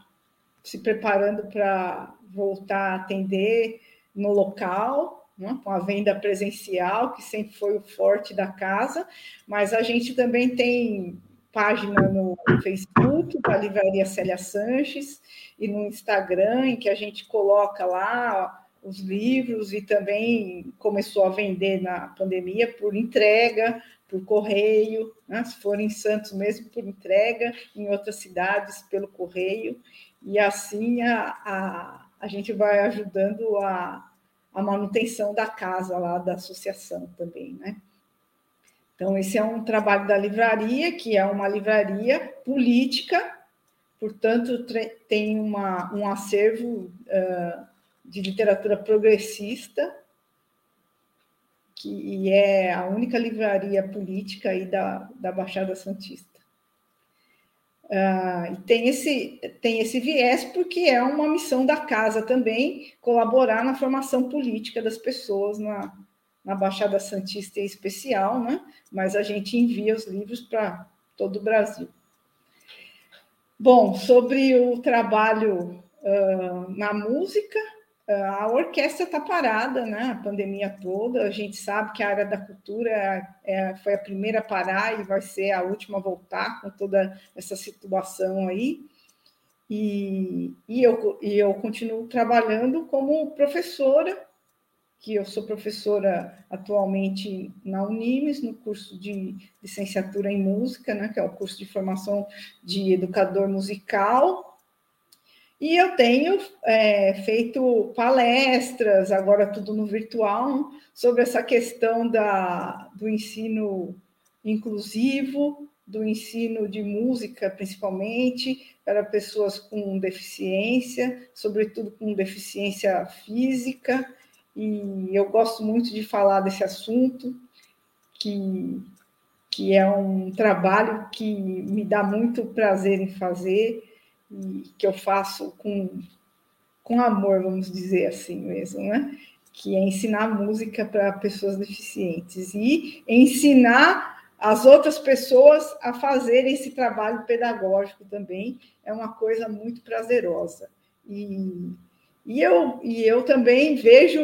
se preparando para voltar a atender no local, né, com a venda presencial, que sempre foi o forte da casa, mas a gente também tem página no Facebook da Livraria Célia Sanches e no Instagram, em que a gente coloca lá os livros e também começou a vender na pandemia por entrega, por correio, né? se for em Santos mesmo, por entrega, em outras cidades pelo correio, e assim a, a, a gente vai ajudando a, a manutenção da casa lá da associação também, né? Então, esse é um trabalho da livraria, que é uma livraria política, portanto, tem uma, um acervo uh, de literatura progressista, que é a única livraria política aí da, da Baixada Santista. Uh, e tem esse, tem esse viés porque é uma missão da casa também colaborar na formação política das pessoas na, na Baixada Santista em especial, né? mas a gente envia os livros para todo o Brasil. Bom, sobre o trabalho uh, na música, a orquestra está parada, né? A pandemia toda. A gente sabe que a área da cultura é, é, foi a primeira a parar e vai ser a última a voltar com toda essa situação aí. E, e, eu, e eu continuo trabalhando como professora, que eu sou professora atualmente na Unimes, no curso de licenciatura em música, né? Que é o curso de formação de educador musical e eu tenho é, feito palestras, agora tudo no virtual, sobre essa questão da, do ensino inclusivo, do ensino de música, principalmente, para pessoas com deficiência, sobretudo com deficiência física. E eu gosto muito de falar desse assunto, que, que é um trabalho que me dá muito prazer em fazer e que eu faço com, com amor, vamos dizer assim mesmo, né? Que é ensinar música para pessoas deficientes e ensinar as outras pessoas a fazerem esse trabalho pedagógico também é uma coisa muito prazerosa. E, e, eu, e eu também vejo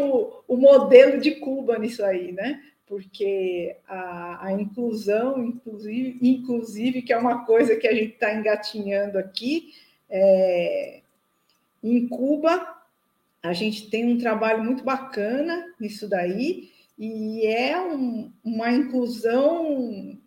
o modelo de Cuba nisso aí, né? porque a, a, inclusão, inclusive, inclusive, que é uma coisa que a gente está engatinhando aqui, é, em Cuba, a gente tem um trabalho muito bacana nisso daí, e é um, uma inclusão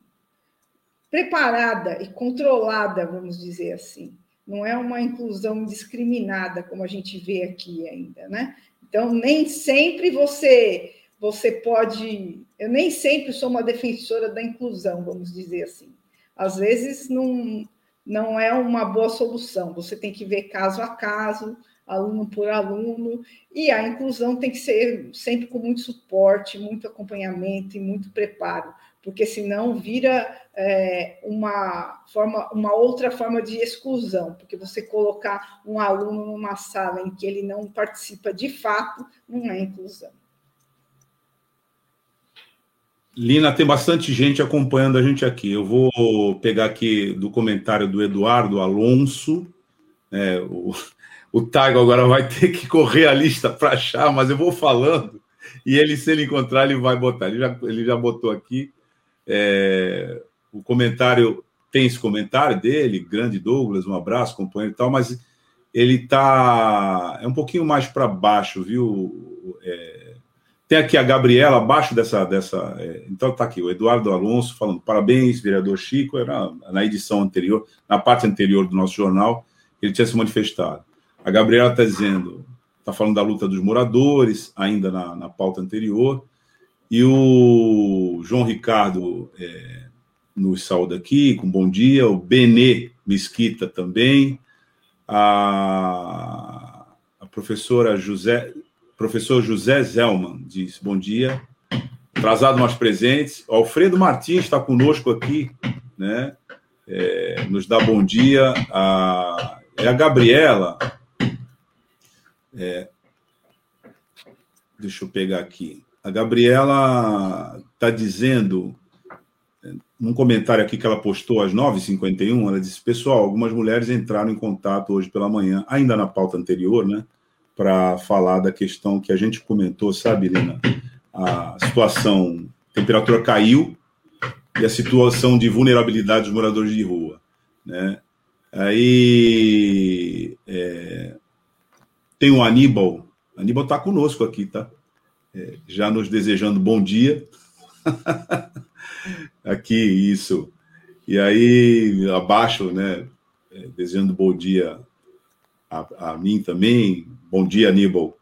preparada e controlada, vamos dizer assim. Não é uma inclusão discriminada, como a gente vê aqui ainda, né? Então, nem sempre você você pode. Eu nem sempre sou uma defensora da inclusão, vamos dizer assim. Às vezes não, não é uma boa solução. Você tem que ver caso a caso, aluno por aluno, e a inclusão tem que ser sempre com muito suporte, muito acompanhamento e muito preparo, porque senão vira é, uma forma, uma outra forma de exclusão, porque você colocar um aluno numa sala em que ele não participa de fato, não é inclusão. Lina, tem bastante gente acompanhando a gente aqui. Eu vou pegar aqui do comentário do Eduardo Alonso. É, o, o agora vai ter que correr a lista para achar, mas eu vou falando. E ele, se ele encontrar, ele vai botar. Ele já, ele já botou aqui. É, o comentário tem esse comentário dele, grande Douglas, um abraço, companheiro e tal, mas ele tá é um pouquinho mais para baixo, viu? É, tem aqui a Gabriela abaixo dessa dessa, é, então tá aqui o Eduardo Alonso falando parabéns, vereador Chico, era na edição anterior, na parte anterior do nosso jornal, ele tinha se manifestado. A Gabriela está dizendo, está falando da luta dos moradores, ainda na, na pauta anterior, e o João Ricardo é, nos saúda aqui, com bom dia, o Benê Mesquita também, a, a professora José, professor José Zelman diz bom dia, atrasado mais presentes, Alfredo Martins está conosco aqui, né, é, nos dá bom dia, a, é a Gabriela, é, deixa eu pegar aqui. A Gabriela está dizendo, num comentário aqui que ela postou às 9h51, ela disse: Pessoal, algumas mulheres entraram em contato hoje pela manhã, ainda na pauta anterior, né? Para falar da questão que a gente comentou, sabe, Helena? A situação, a temperatura caiu e a situação de vulnerabilidade dos moradores de rua, né? Aí é, tem o Aníbal. Aníbal está conosco aqui, tá? É, já nos desejando bom dia. aqui, isso. E aí, abaixo, né? É, desejando bom dia a, a, mim também. Bom dia, Aníbal.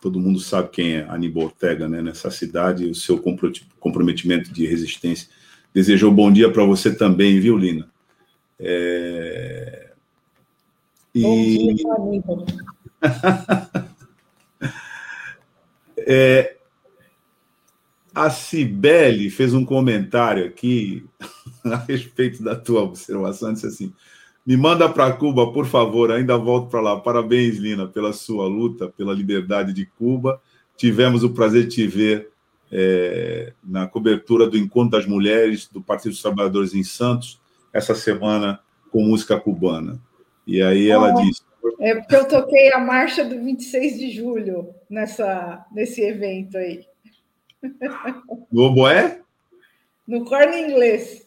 Todo mundo sabe quem é Aníbal Ortega, né? Nessa cidade, o seu comprometimento de resistência. Desejou bom dia para você também, viu, Lina? É... E... Bom dia, Aníbal. é, a Cibele fez um comentário aqui a respeito da tua observação, disse assim, me manda para Cuba, por favor, ainda volto para lá. Parabéns, Lina, pela sua luta, pela liberdade de Cuba. Tivemos o prazer de te ver é, na cobertura do Encontro das Mulheres do Partido dos Trabalhadores em Santos, essa semana com música cubana. E aí ela oh. disse: é porque eu toquei a marcha do 26 de julho nessa, nesse evento aí. No oboé? No corno inglês.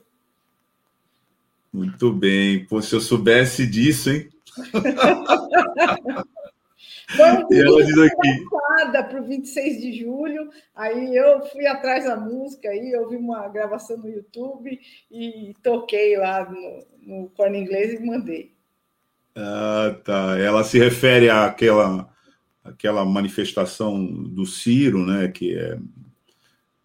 Muito bem. Pô, se eu soubesse disso, hein? Foi ela diz aqui. para o 26 de julho. Aí eu fui atrás da música, aí eu vi uma gravação no YouTube e toquei lá no, no corno inglês e mandei. Ah, tá. Ela se refere àquela, àquela manifestação do Ciro, né? Que é.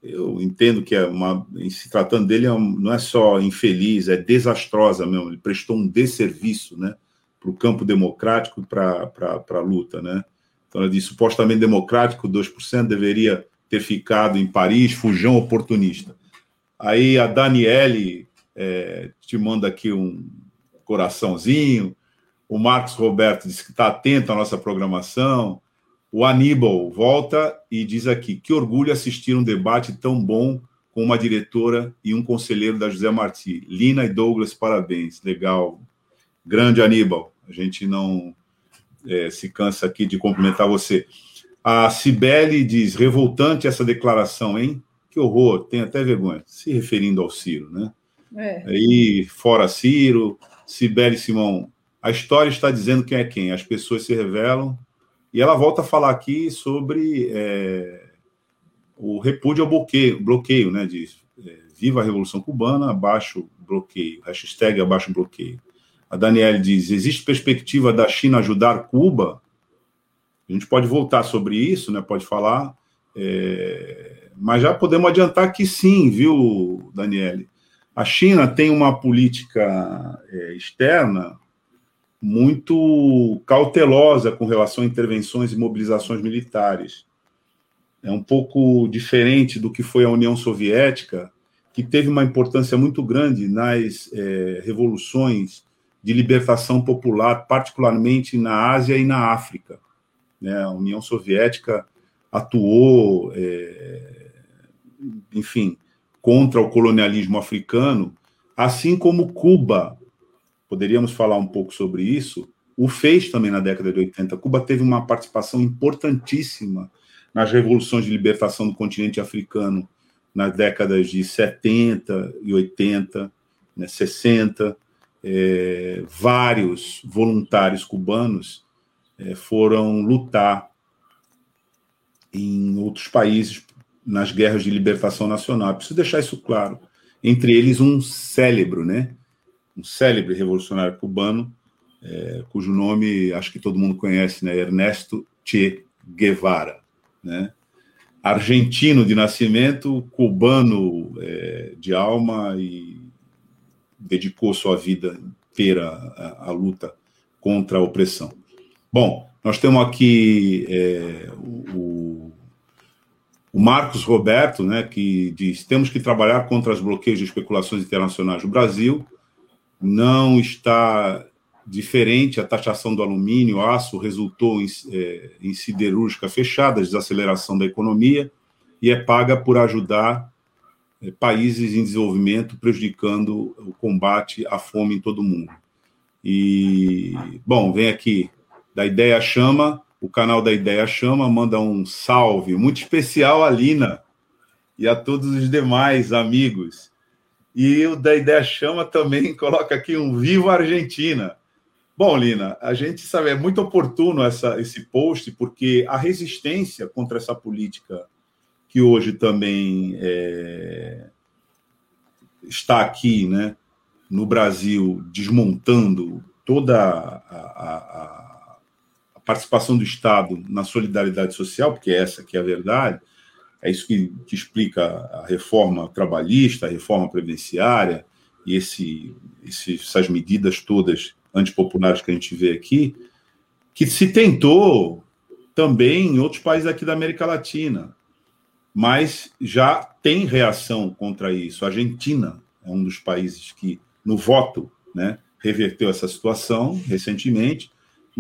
Eu entendo que é uma. Se tratando dele, é não é só infeliz, é desastrosa mesmo. Ele prestou um desserviço, né? Para o campo democrático e para a luta, né? Então, ela diz: supostamente democrático, 2% deveria ter ficado em Paris, fujão oportunista. Aí a Daniele é, te manda aqui um coraçãozinho. O Marcos Roberto diz que está atento à nossa programação. O Aníbal volta e diz aqui: que orgulho assistir um debate tão bom com uma diretora e um conselheiro da José Marti. Lina e Douglas, parabéns. Legal. Grande Aníbal. A gente não é, se cansa aqui de cumprimentar você. A Cibele diz: revoltante essa declaração, hein? Que horror, tem até vergonha. Se referindo ao Ciro, né? É. Aí, fora Ciro, Cibele Simão, a história está dizendo quem é quem, as pessoas se revelam. E ela volta a falar aqui sobre é, o repúdio ao bloqueio, bloqueio né? Diz é, viva a Revolução Cubana, abaixo bloqueio, hashtag abaixo bloqueio. A Daniela diz: existe perspectiva da China ajudar Cuba? A gente pode voltar sobre isso, né? Pode falar, é... mas já podemos adiantar que sim, viu, Daniele? A China tem uma política é, externa muito cautelosa com relação a intervenções e mobilizações militares. É um pouco diferente do que foi a União Soviética, que teve uma importância muito grande nas é, revoluções de libertação popular, particularmente na Ásia e na África. Né? A União Soviética atuou, é, enfim, contra o colonialismo africano, assim como Cuba, poderíamos falar um pouco sobre isso, o fez também na década de 80. Cuba teve uma participação importantíssima nas revoluções de libertação do continente africano nas décadas de 70 e 80, né, 60. É, vários voluntários cubanos é, foram lutar em outros países nas guerras de libertação nacional. Preciso deixar isso claro. Entre eles, um célebre, né? Um célebre revolucionário cubano, é, cujo nome acho que todo mundo conhece, né? Ernesto Che Guevara, né? Argentino de nascimento, cubano é, de alma e dedicou sua vida inteira à, à luta contra a opressão. Bom, nós temos aqui é, o, o, Marcos Roberto, né, que diz: temos que trabalhar contra os bloqueios de especulações internacionais. O Brasil não está diferente. A taxação do alumínio, aço, resultou em, é, em siderúrgica fechada, desaceleração da economia, e é paga por ajudar é, países em desenvolvimento, prejudicando o combate à fome em todo o mundo. E, bom, vem aqui da Ideia Chama, o canal da Ideia Chama manda um salve muito especial a Lina e a todos os demais amigos. E o da Ideia Chama também coloca aqui um Viva Argentina. Bom, Lina, a gente sabe, é muito oportuno essa, esse post, porque a resistência contra essa política que hoje também é, está aqui, né, no Brasil, desmontando toda a, a, participação do Estado na solidariedade social, porque essa que é a verdade, é isso que, que explica a reforma trabalhista, a reforma previdenciária e esse, esse, essas medidas todas antipopulares que a gente vê aqui, que se tentou também em outros países aqui da América Latina, mas já tem reação contra isso. A Argentina é um dos países que, no voto, né, reverteu essa situação recentemente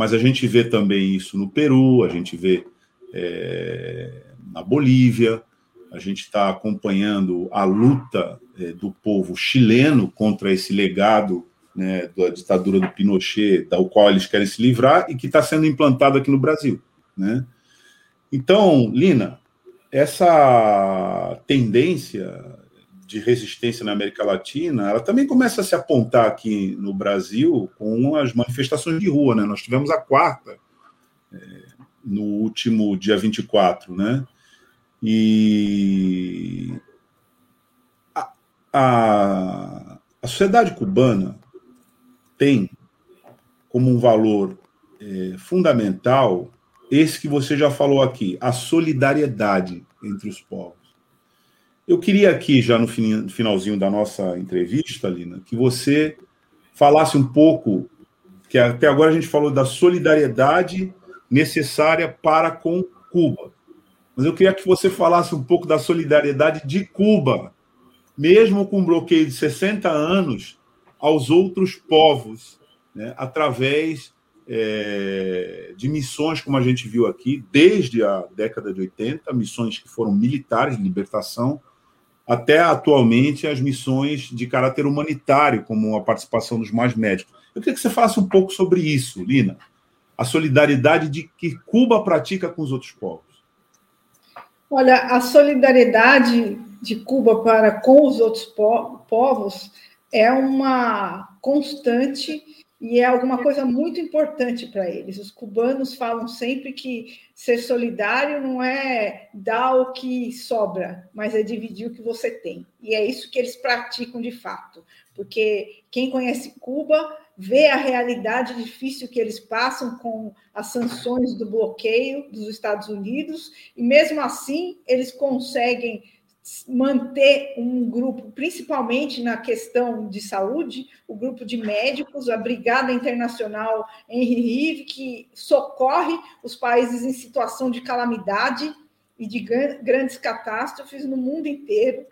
mas a gente vê também isso no Peru, a gente vê é, na Bolívia, a gente está acompanhando a luta é, do povo chileno contra esse legado né, da ditadura do Pinochet, da qual eles querem se livrar e que está sendo implantado aqui no Brasil. Né? Então, Lina, essa tendência de resistência na América Latina, ela também começa a se apontar aqui no Brasil com as manifestações de rua, né? Nós tivemos a quarta é, no último dia 24, né? E a, a, a sociedade cubana tem como um valor é, fundamental esse que você já falou aqui, a solidariedade entre os povos. Eu queria aqui, já no finalzinho da nossa entrevista, Lina, que você falasse um pouco, que até agora a gente falou da solidariedade necessária para com Cuba. Mas eu queria que você falasse um pouco da solidariedade de Cuba, mesmo com um bloqueio de 60 anos, aos outros povos, né, através é, de missões, como a gente viu aqui, desde a década de 80, missões que foram militares de libertação, até atualmente as missões de caráter humanitário, como a participação dos mais médicos. Eu queria que você falasse um pouco sobre isso, Lina, a solidariedade de que Cuba pratica com os outros povos. Olha, a solidariedade de Cuba para com os outros povos é uma constante e é alguma coisa muito importante para eles. Os cubanos falam sempre que ser solidário não é dar o que sobra, mas é dividir o que você tem. E é isso que eles praticam de fato, porque quem conhece Cuba vê a realidade difícil que eles passam com as sanções do bloqueio dos Estados Unidos, e mesmo assim eles conseguem manter um grupo, principalmente na questão de saúde, o grupo de médicos, a Brigada Internacional Henry Rive, que socorre os países em situação de calamidade e de grandes catástrofes no mundo inteiro.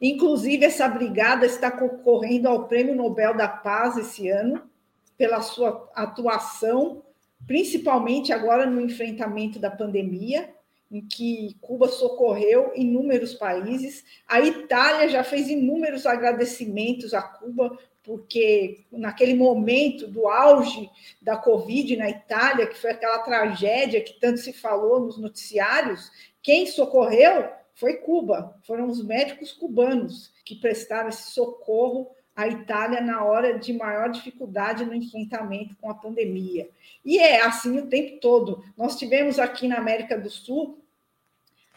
Inclusive, essa brigada está concorrendo ao Prêmio Nobel da Paz esse ano, pela sua atuação, principalmente agora no enfrentamento da pandemia em que Cuba socorreu inúmeros países. A Itália já fez inúmeros agradecimentos a Cuba, porque naquele momento do auge da Covid na Itália, que foi aquela tragédia que tanto se falou nos noticiários, quem socorreu foi Cuba, foram os médicos cubanos que prestaram esse socorro à Itália na hora de maior dificuldade no enfrentamento com a pandemia. E é assim o tempo todo. Nós tivemos aqui na América do Sul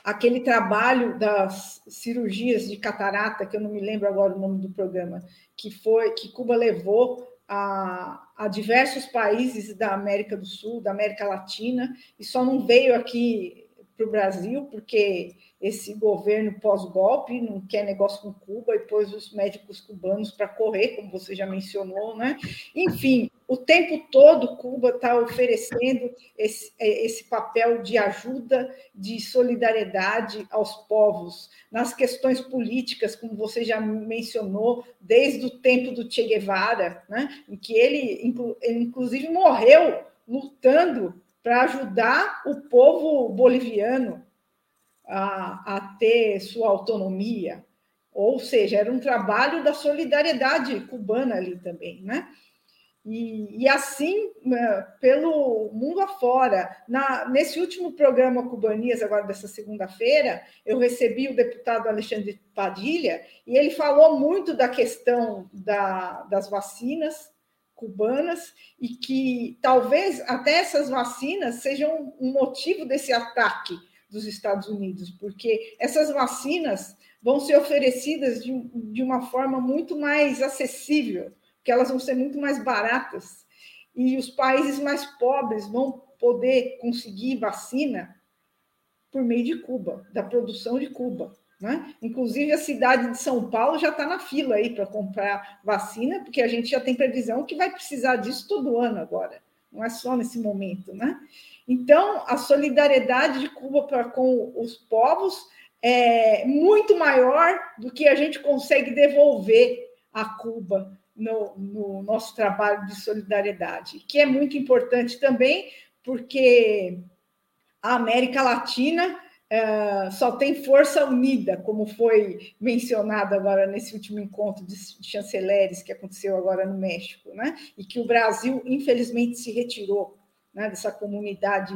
aquele trabalho das cirurgias de catarata, que eu não me lembro agora o nome do programa, que foi que Cuba levou a, a diversos países da América do Sul, da América Latina, e só não veio aqui para o Brasil, porque esse governo pós-golpe não quer negócio com Cuba e pôs os médicos cubanos para correr, como você já mencionou, né? Enfim, o tempo todo Cuba está oferecendo esse, é, esse papel de ajuda, de solidariedade aos povos, nas questões políticas, como você já mencionou, desde o tempo do Che Guevara, né? em que ele, ele inclusive morreu lutando para ajudar o povo boliviano a, a ter sua autonomia. Ou seja, era um trabalho da solidariedade cubana ali também, né? E, e, assim, né, pelo mundo afora. Na, nesse último programa Cubanias, agora dessa segunda-feira, eu recebi o deputado Alexandre Padilha e ele falou muito da questão da, das vacinas cubanas e que talvez até essas vacinas sejam um motivo desse ataque dos Estados Unidos, porque essas vacinas vão ser oferecidas de, de uma forma muito mais acessível, que elas vão ser muito mais baratas, e os países mais pobres vão poder conseguir vacina por meio de Cuba, da produção de Cuba. Né? Inclusive, a cidade de São Paulo já está na fila aí para comprar vacina, porque a gente já tem previsão que vai precisar disso todo ano agora, não é só nesse momento. Né? Então, a solidariedade de Cuba com os povos é muito maior do que a gente consegue devolver a Cuba no, no nosso trabalho de solidariedade, que é muito importante também, porque a América Latina Uh, só tem força unida, como foi mencionado agora nesse último encontro de chanceleres que aconteceu agora no México, né? e que o Brasil, infelizmente, se retirou né, dessa comunidade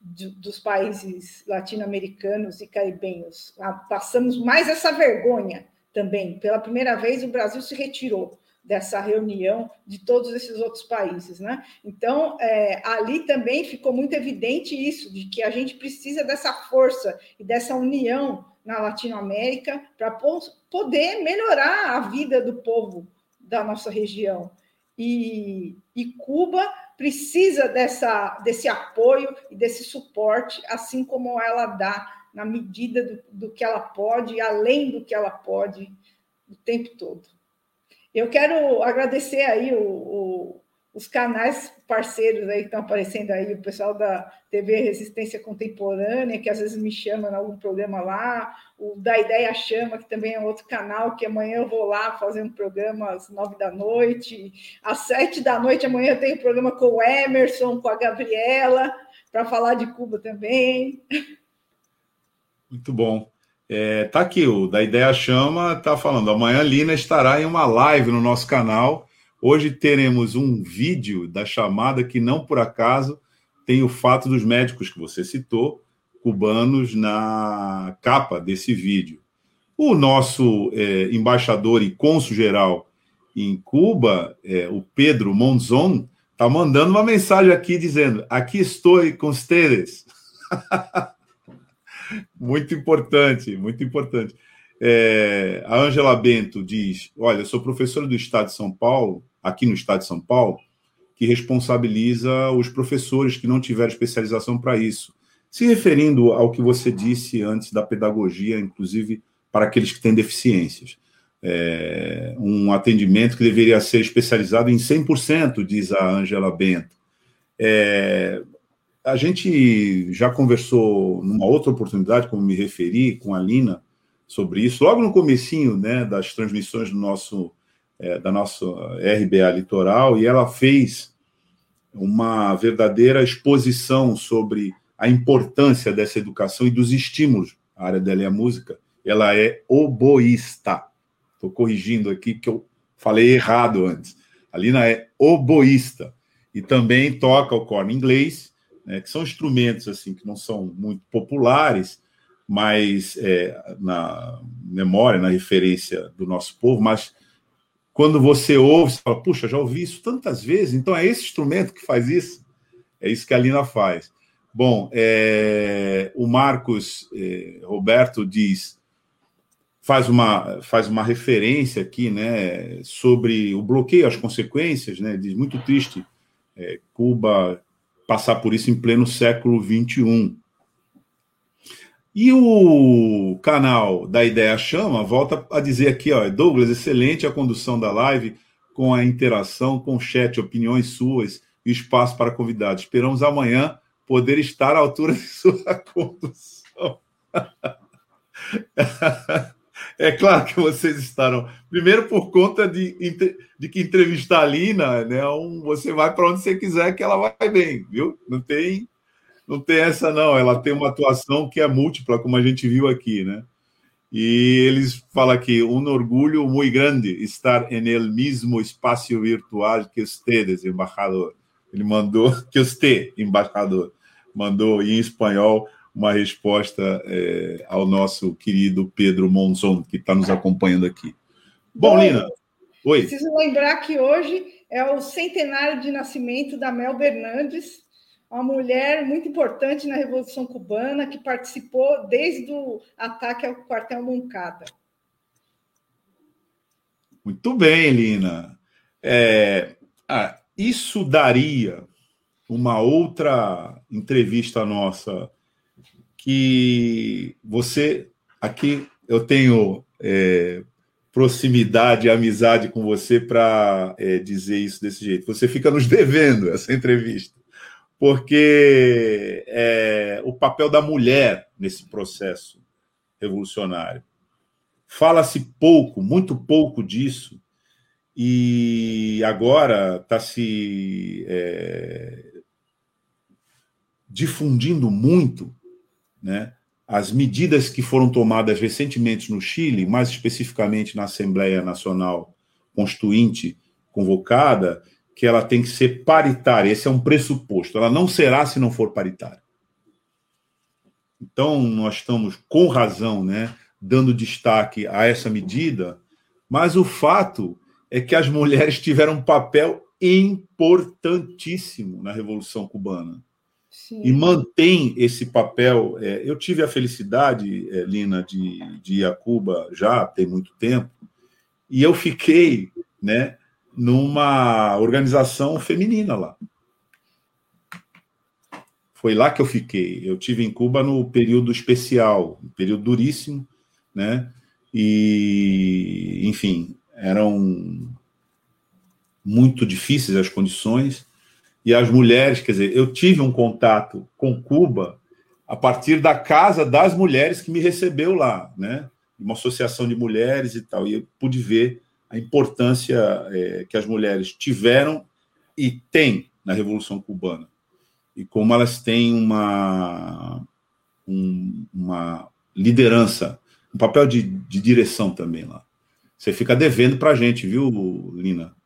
de, dos países latino-americanos e caribenhos. Ah, passamos mais essa vergonha também. Pela primeira vez, o Brasil se retirou dessa reunião de todos esses outros países, né? Então, é, ali também ficou muito evidente isso, de que a gente precisa dessa força e dessa união na Latinoamérica para poder melhorar a vida do povo da nossa região. E, e Cuba precisa dessa, desse apoio e desse suporte, assim como ela dá, na medida do, do que ela pode, além do que ela pode, o tempo todo. Eu quero agradecer aí o, o, os canais parceiros aí que estão aparecendo aí, o pessoal da TV Resistência Contemporânea, que às vezes me chama em algum programa lá, o da Ideia Chama, que também é outro canal, que amanhã eu vou lá fazer um programa às nove da noite, às sete da noite amanhã eu tenho um programa com o Emerson, com a Gabriela, para falar de Cuba também. Muito bom. É, tá aqui, o da Ideia Chama tá falando. Amanhã Lina estará em uma live no nosso canal. Hoje teremos um vídeo da chamada que não por acaso tem o fato dos médicos que você citou, cubanos, na capa desse vídeo. O nosso é, embaixador e cônsul-geral em Cuba, é, o Pedro Monzon, está mandando uma mensagem aqui dizendo: Aqui estou com vocês. muito importante, muito importante. É, a Ângela Bento diz: Olha, sou professora do Estado de São Paulo, aqui no Estado de São Paulo, que responsabiliza os professores que não tiveram especialização para isso. Se referindo ao que você disse antes da pedagogia, inclusive para aqueles que têm deficiências. É, um atendimento que deveria ser especializado em 100%, diz a Ângela Bento. É, a gente já conversou numa outra oportunidade, como me referi, com a Lina, sobre isso, logo no comecinho né, das transmissões do nosso, é, da nossa RBA Litoral, e ela fez uma verdadeira exposição sobre a importância dessa educação e dos estímulos. A área dela é a música. Ela é oboísta. Estou corrigindo aqui que eu falei errado antes. A Lina é oboísta e também toca o corno inglês, né, que são instrumentos assim que não são muito populares, mas é, na memória, na referência do nosso povo, mas quando você ouve, você fala, puxa, já ouvi isso tantas vezes, então é esse instrumento que faz isso? É isso que a Lina faz. Bom, é, o Marcos é, Roberto diz, faz uma, faz uma referência aqui, né, sobre o bloqueio, as consequências, né, diz, muito triste, é, Cuba passar por isso em pleno século XXI. E o canal da Ideia Chama volta a dizer aqui, ó, Douglas, excelente a condução da live com a interação, com o chat, opiniões suas e espaço para convidados. Esperamos amanhã poder estar à altura de sua condução. É claro que vocês estarão. Primeiro, por conta de, de que entrevistar a Lina, né, um, você vai para onde você quiser que ela vai bem, viu? Não tem não tem essa, não. Ela tem uma atuação que é múltipla, como a gente viu aqui, né? E eles falam aqui, um orgulho muito grande estar en el mismo espaço virtual que ustedes, embaixador. Ele mandou, que você, embaixador, mandou em espanhol uma resposta é, ao nosso querido Pedro Monzon, que está nos acompanhando aqui. Bom, Lina, oi. Preciso lembrar que hoje é o centenário de nascimento da Mel Bernardes, uma mulher muito importante na Revolução Cubana, que participou desde o ataque ao quartel Moncada. Muito bem, Lina. É, ah, isso daria uma outra entrevista nossa que você aqui eu tenho é, proximidade, amizade com você para é, dizer isso desse jeito. Você fica nos devendo essa entrevista porque é, o papel da mulher nesse processo revolucionário. Fala-se pouco, muito pouco disso, e agora está se é, difundindo muito né, as medidas que foram tomadas recentemente no Chile, mais especificamente na Assembleia Nacional Constituinte convocada, que ela tem que ser paritária. Esse é um pressuposto. Ela não será se não for paritária. Então, nós estamos, com razão, né, dando destaque a essa medida, mas o fato é que as mulheres tiveram um papel importantíssimo na Revolução Cubana. Sim. E mantém esse papel. É, eu tive a felicidade, é, Lina, de, de ir a Cuba já tem muito tempo, e eu fiquei né, numa organização feminina lá. Foi lá que eu fiquei. Eu tive em Cuba no período especial, um período duríssimo, né? E, enfim, eram muito difíceis as condições e as mulheres, quer dizer, eu tive um contato com Cuba a partir da casa das mulheres que me recebeu lá, né? Uma associação de mulheres e tal, e eu pude ver a importância é, que as mulheres tiveram e têm na Revolução Cubana e como elas têm uma, um, uma liderança, um papel de, de, direção também lá. Você fica devendo para a gente, viu, Lina?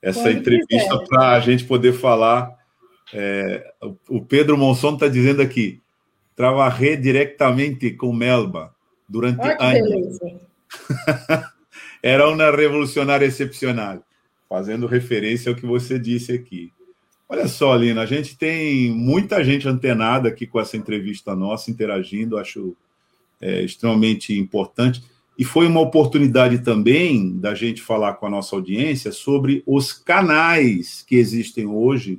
Essa Pode entrevista para a gente poder falar. É, o Pedro Monson está dizendo aqui: trabalhei diretamente com Melba durante anos. era uma revolucionária excepcional. fazendo referência ao que você disse aqui. Olha só, Lina, a gente tem muita gente antenada aqui com essa entrevista nossa, interagindo, acho é, extremamente importante. E foi uma oportunidade também da gente falar com a nossa audiência sobre os canais que existem hoje,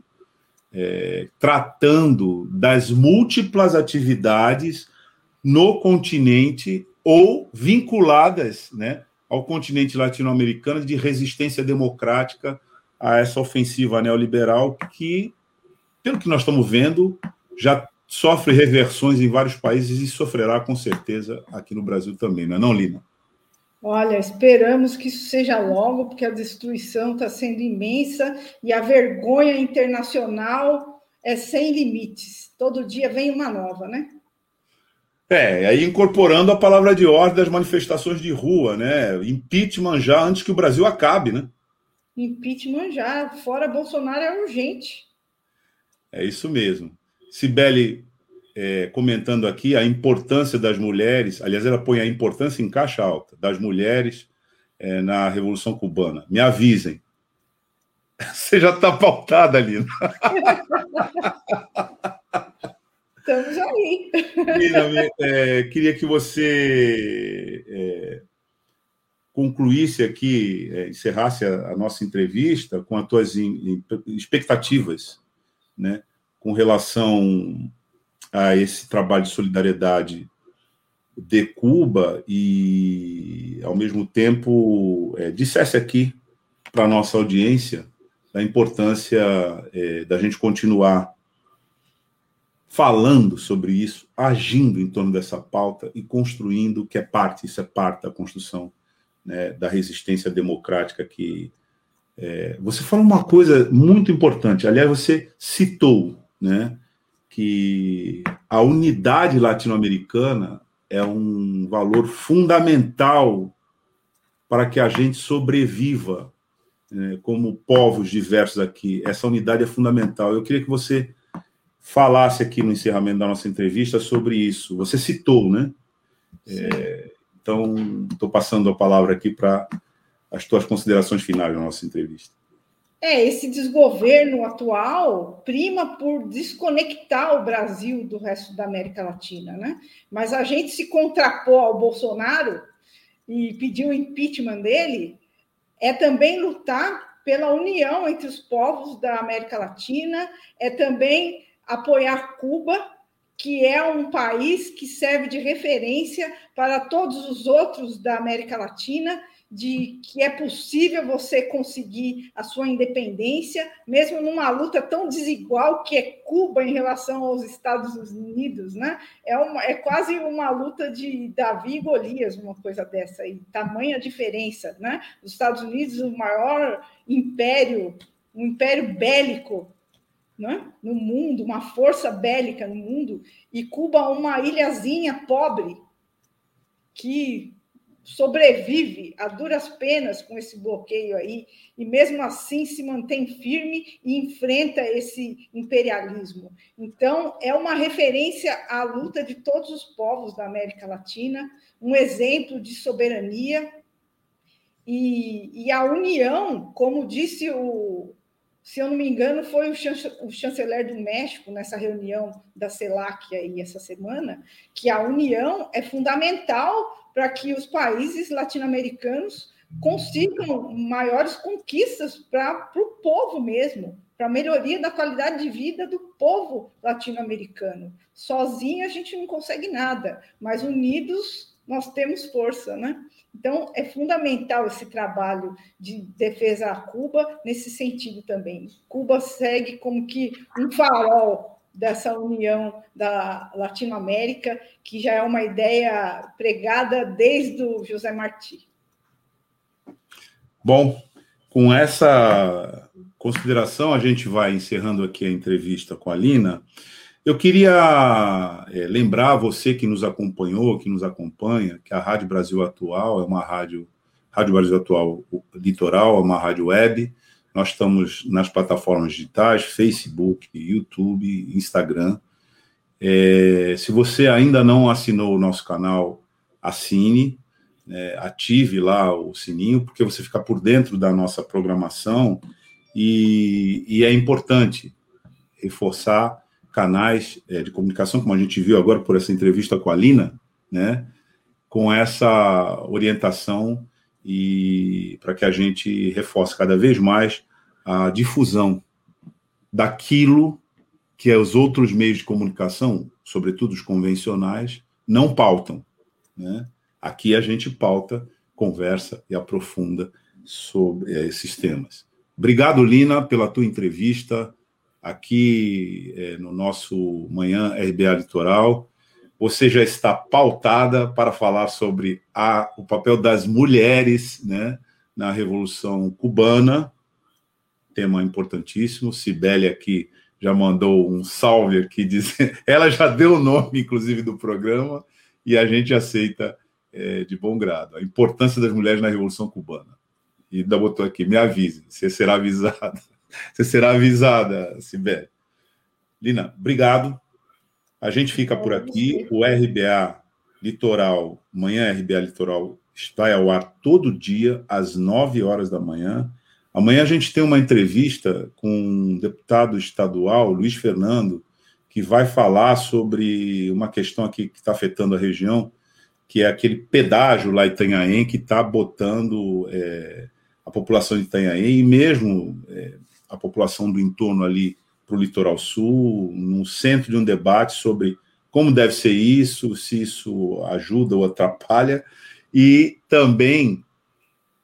é, tratando das múltiplas atividades no continente ou vinculadas né, ao continente latino-americano de resistência democrática a essa ofensiva neoliberal que, pelo que nós estamos vendo, já sofre reversões em vários países e sofrerá com certeza aqui no Brasil também, não é não, Lina? Olha, esperamos que isso seja logo, porque a destruição está sendo imensa e a vergonha internacional é sem limites. Todo dia vem uma nova, né? É, aí incorporando a palavra de ordem das manifestações de rua, né? Impeachment já antes que o Brasil acabe, né? Impeachment já, fora Bolsonaro é urgente. É isso mesmo. Sibeli é, comentando aqui a importância das mulheres, aliás, ela põe a importância em caixa alta, das mulheres é, na Revolução Cubana. Me avisem. Você já está pautada ali. Estamos aí. é, queria que você é, concluísse aqui, é, encerrasse a, a, nossa entrevista com as tuas in, in, expectativas, né, com relação a esse trabalho de solidariedade de Cuba e, ao mesmo tempo, é, dissesse aqui para a nossa audiência da importância é, da gente continuar falando sobre isso, agindo em torno dessa pauta e construindo, que é parte, isso é parte da construção né, da resistência democrática que é, você falou uma coisa muito importante, aliás, você citou, né, que a unidade latino-americana é um valor fundamental para que a gente sobreviva né, como povos diversos aqui. Essa unidade é fundamental. Eu queria que você falasse aqui no encerramento da nossa entrevista sobre isso. Você citou, né? É, então, estou passando a palavra aqui para as tuas considerações finais da nossa entrevista. É, esse desgoverno atual prima por desconectar o Brasil do resto da América Latina, né? Mas a gente se contrapor ao Bolsonaro e pedir o impeachment dele é também lutar pela união entre os povos da América Latina, é também apoiar Cuba, que é um país que serve de referência para todos os outros da América Latina, de que é possível você conseguir a sua independência, mesmo numa luta tão desigual que é Cuba em relação aos Estados Unidos, né? É, uma, é quase uma luta de Davi e Golias, uma coisa dessa aí, tamanha diferença, né? Os Estados Unidos, o maior império, um império bélico né? no mundo, uma força bélica no mundo, e Cuba uma ilhazinha pobre que sobrevive a duras penas com esse bloqueio aí, e mesmo assim se mantém firme e enfrenta esse imperialismo. Então, é uma referência à luta de todos os povos da América Latina, um exemplo de soberania e, e a união, como disse o, se eu não me engano, foi o chanceler do México, nessa reunião da CELAC aí essa semana, que a união é fundamental para que os países latino-americanos consigam maiores conquistas para o povo mesmo, para a melhoria da qualidade de vida do povo latino-americano. Sozinho a gente não consegue nada, mas unidos nós temos força, né? Então, é fundamental esse trabalho de defesa a Cuba nesse sentido também. Cuba segue como que um farol dessa união da Latinoamérica, que já é uma ideia pregada desde o José Martí. Bom, com essa consideração, a gente vai encerrando aqui a entrevista com a Lina. Eu queria é, lembrar você que nos acompanhou, que nos acompanha, que a Rádio Brasil Atual é uma rádio, Rádio Brasil Atual Litoral, é uma rádio web. Nós estamos nas plataformas digitais, Facebook, YouTube, Instagram. É, se você ainda não assinou o nosso canal, assine. é, ative lá o sininho, porque você fica por dentro da nossa programação e, e é importante reforçar canais é, de comunicação, como a gente viu agora por essa entrevista com a Lina, né, com essa orientação e para que a gente reforce cada vez mais a difusão daquilo que os outros meios de comunicação, sobretudo os convencionais, não pautam. Né? Aqui a gente pauta, conversa e aprofunda sobre é, esses temas. Obrigado, Lina, pela tua entrevista aqui é, no nosso Manhã RBA Litoral. Você já está pautada para falar sobre a, o papel das mulheres né, na Revolução Cubana, tema importantíssimo. Sibeli aqui já mandou um salve aqui, dizendo, ela já deu o nome, inclusive, do programa, e a gente aceita é, de bom grado. A importância das mulheres na Revolução Cubana. E ainda botou aqui, me avise, você será avisada. Você será avisada, Sibeli. Lina, obrigado. A gente fica por aqui. O RBA Litoral, manhã RBA Litoral, está ao ar todo dia, às 9 horas da manhã. Amanhã a gente tem uma entrevista com um deputado estadual, Luiz Fernando, que vai falar sobre uma questão aqui que está afetando a região, que é aquele pedágio lá em Itanhaém que está botando é, a população de Itanhaém e mesmo é, a população do entorno ali para o litoral sul, no centro de um debate sobre como deve ser isso, se isso ajuda ou atrapalha, e também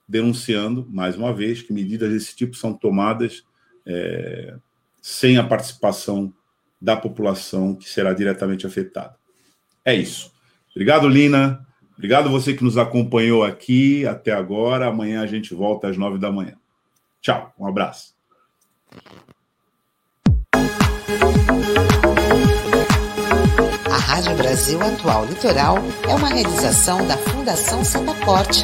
denunciando, mais uma vez, que medidas desse tipo são tomadas é, sem a participação da população que será diretamente afetada. É isso. Obrigado, Lina. Obrigado você que nos acompanhou aqui até agora. Amanhã a gente volta às nove da manhã. Tchau, um abraço. A Rádio Brasil Atual Litoral é uma realização da Fundação Setaporte,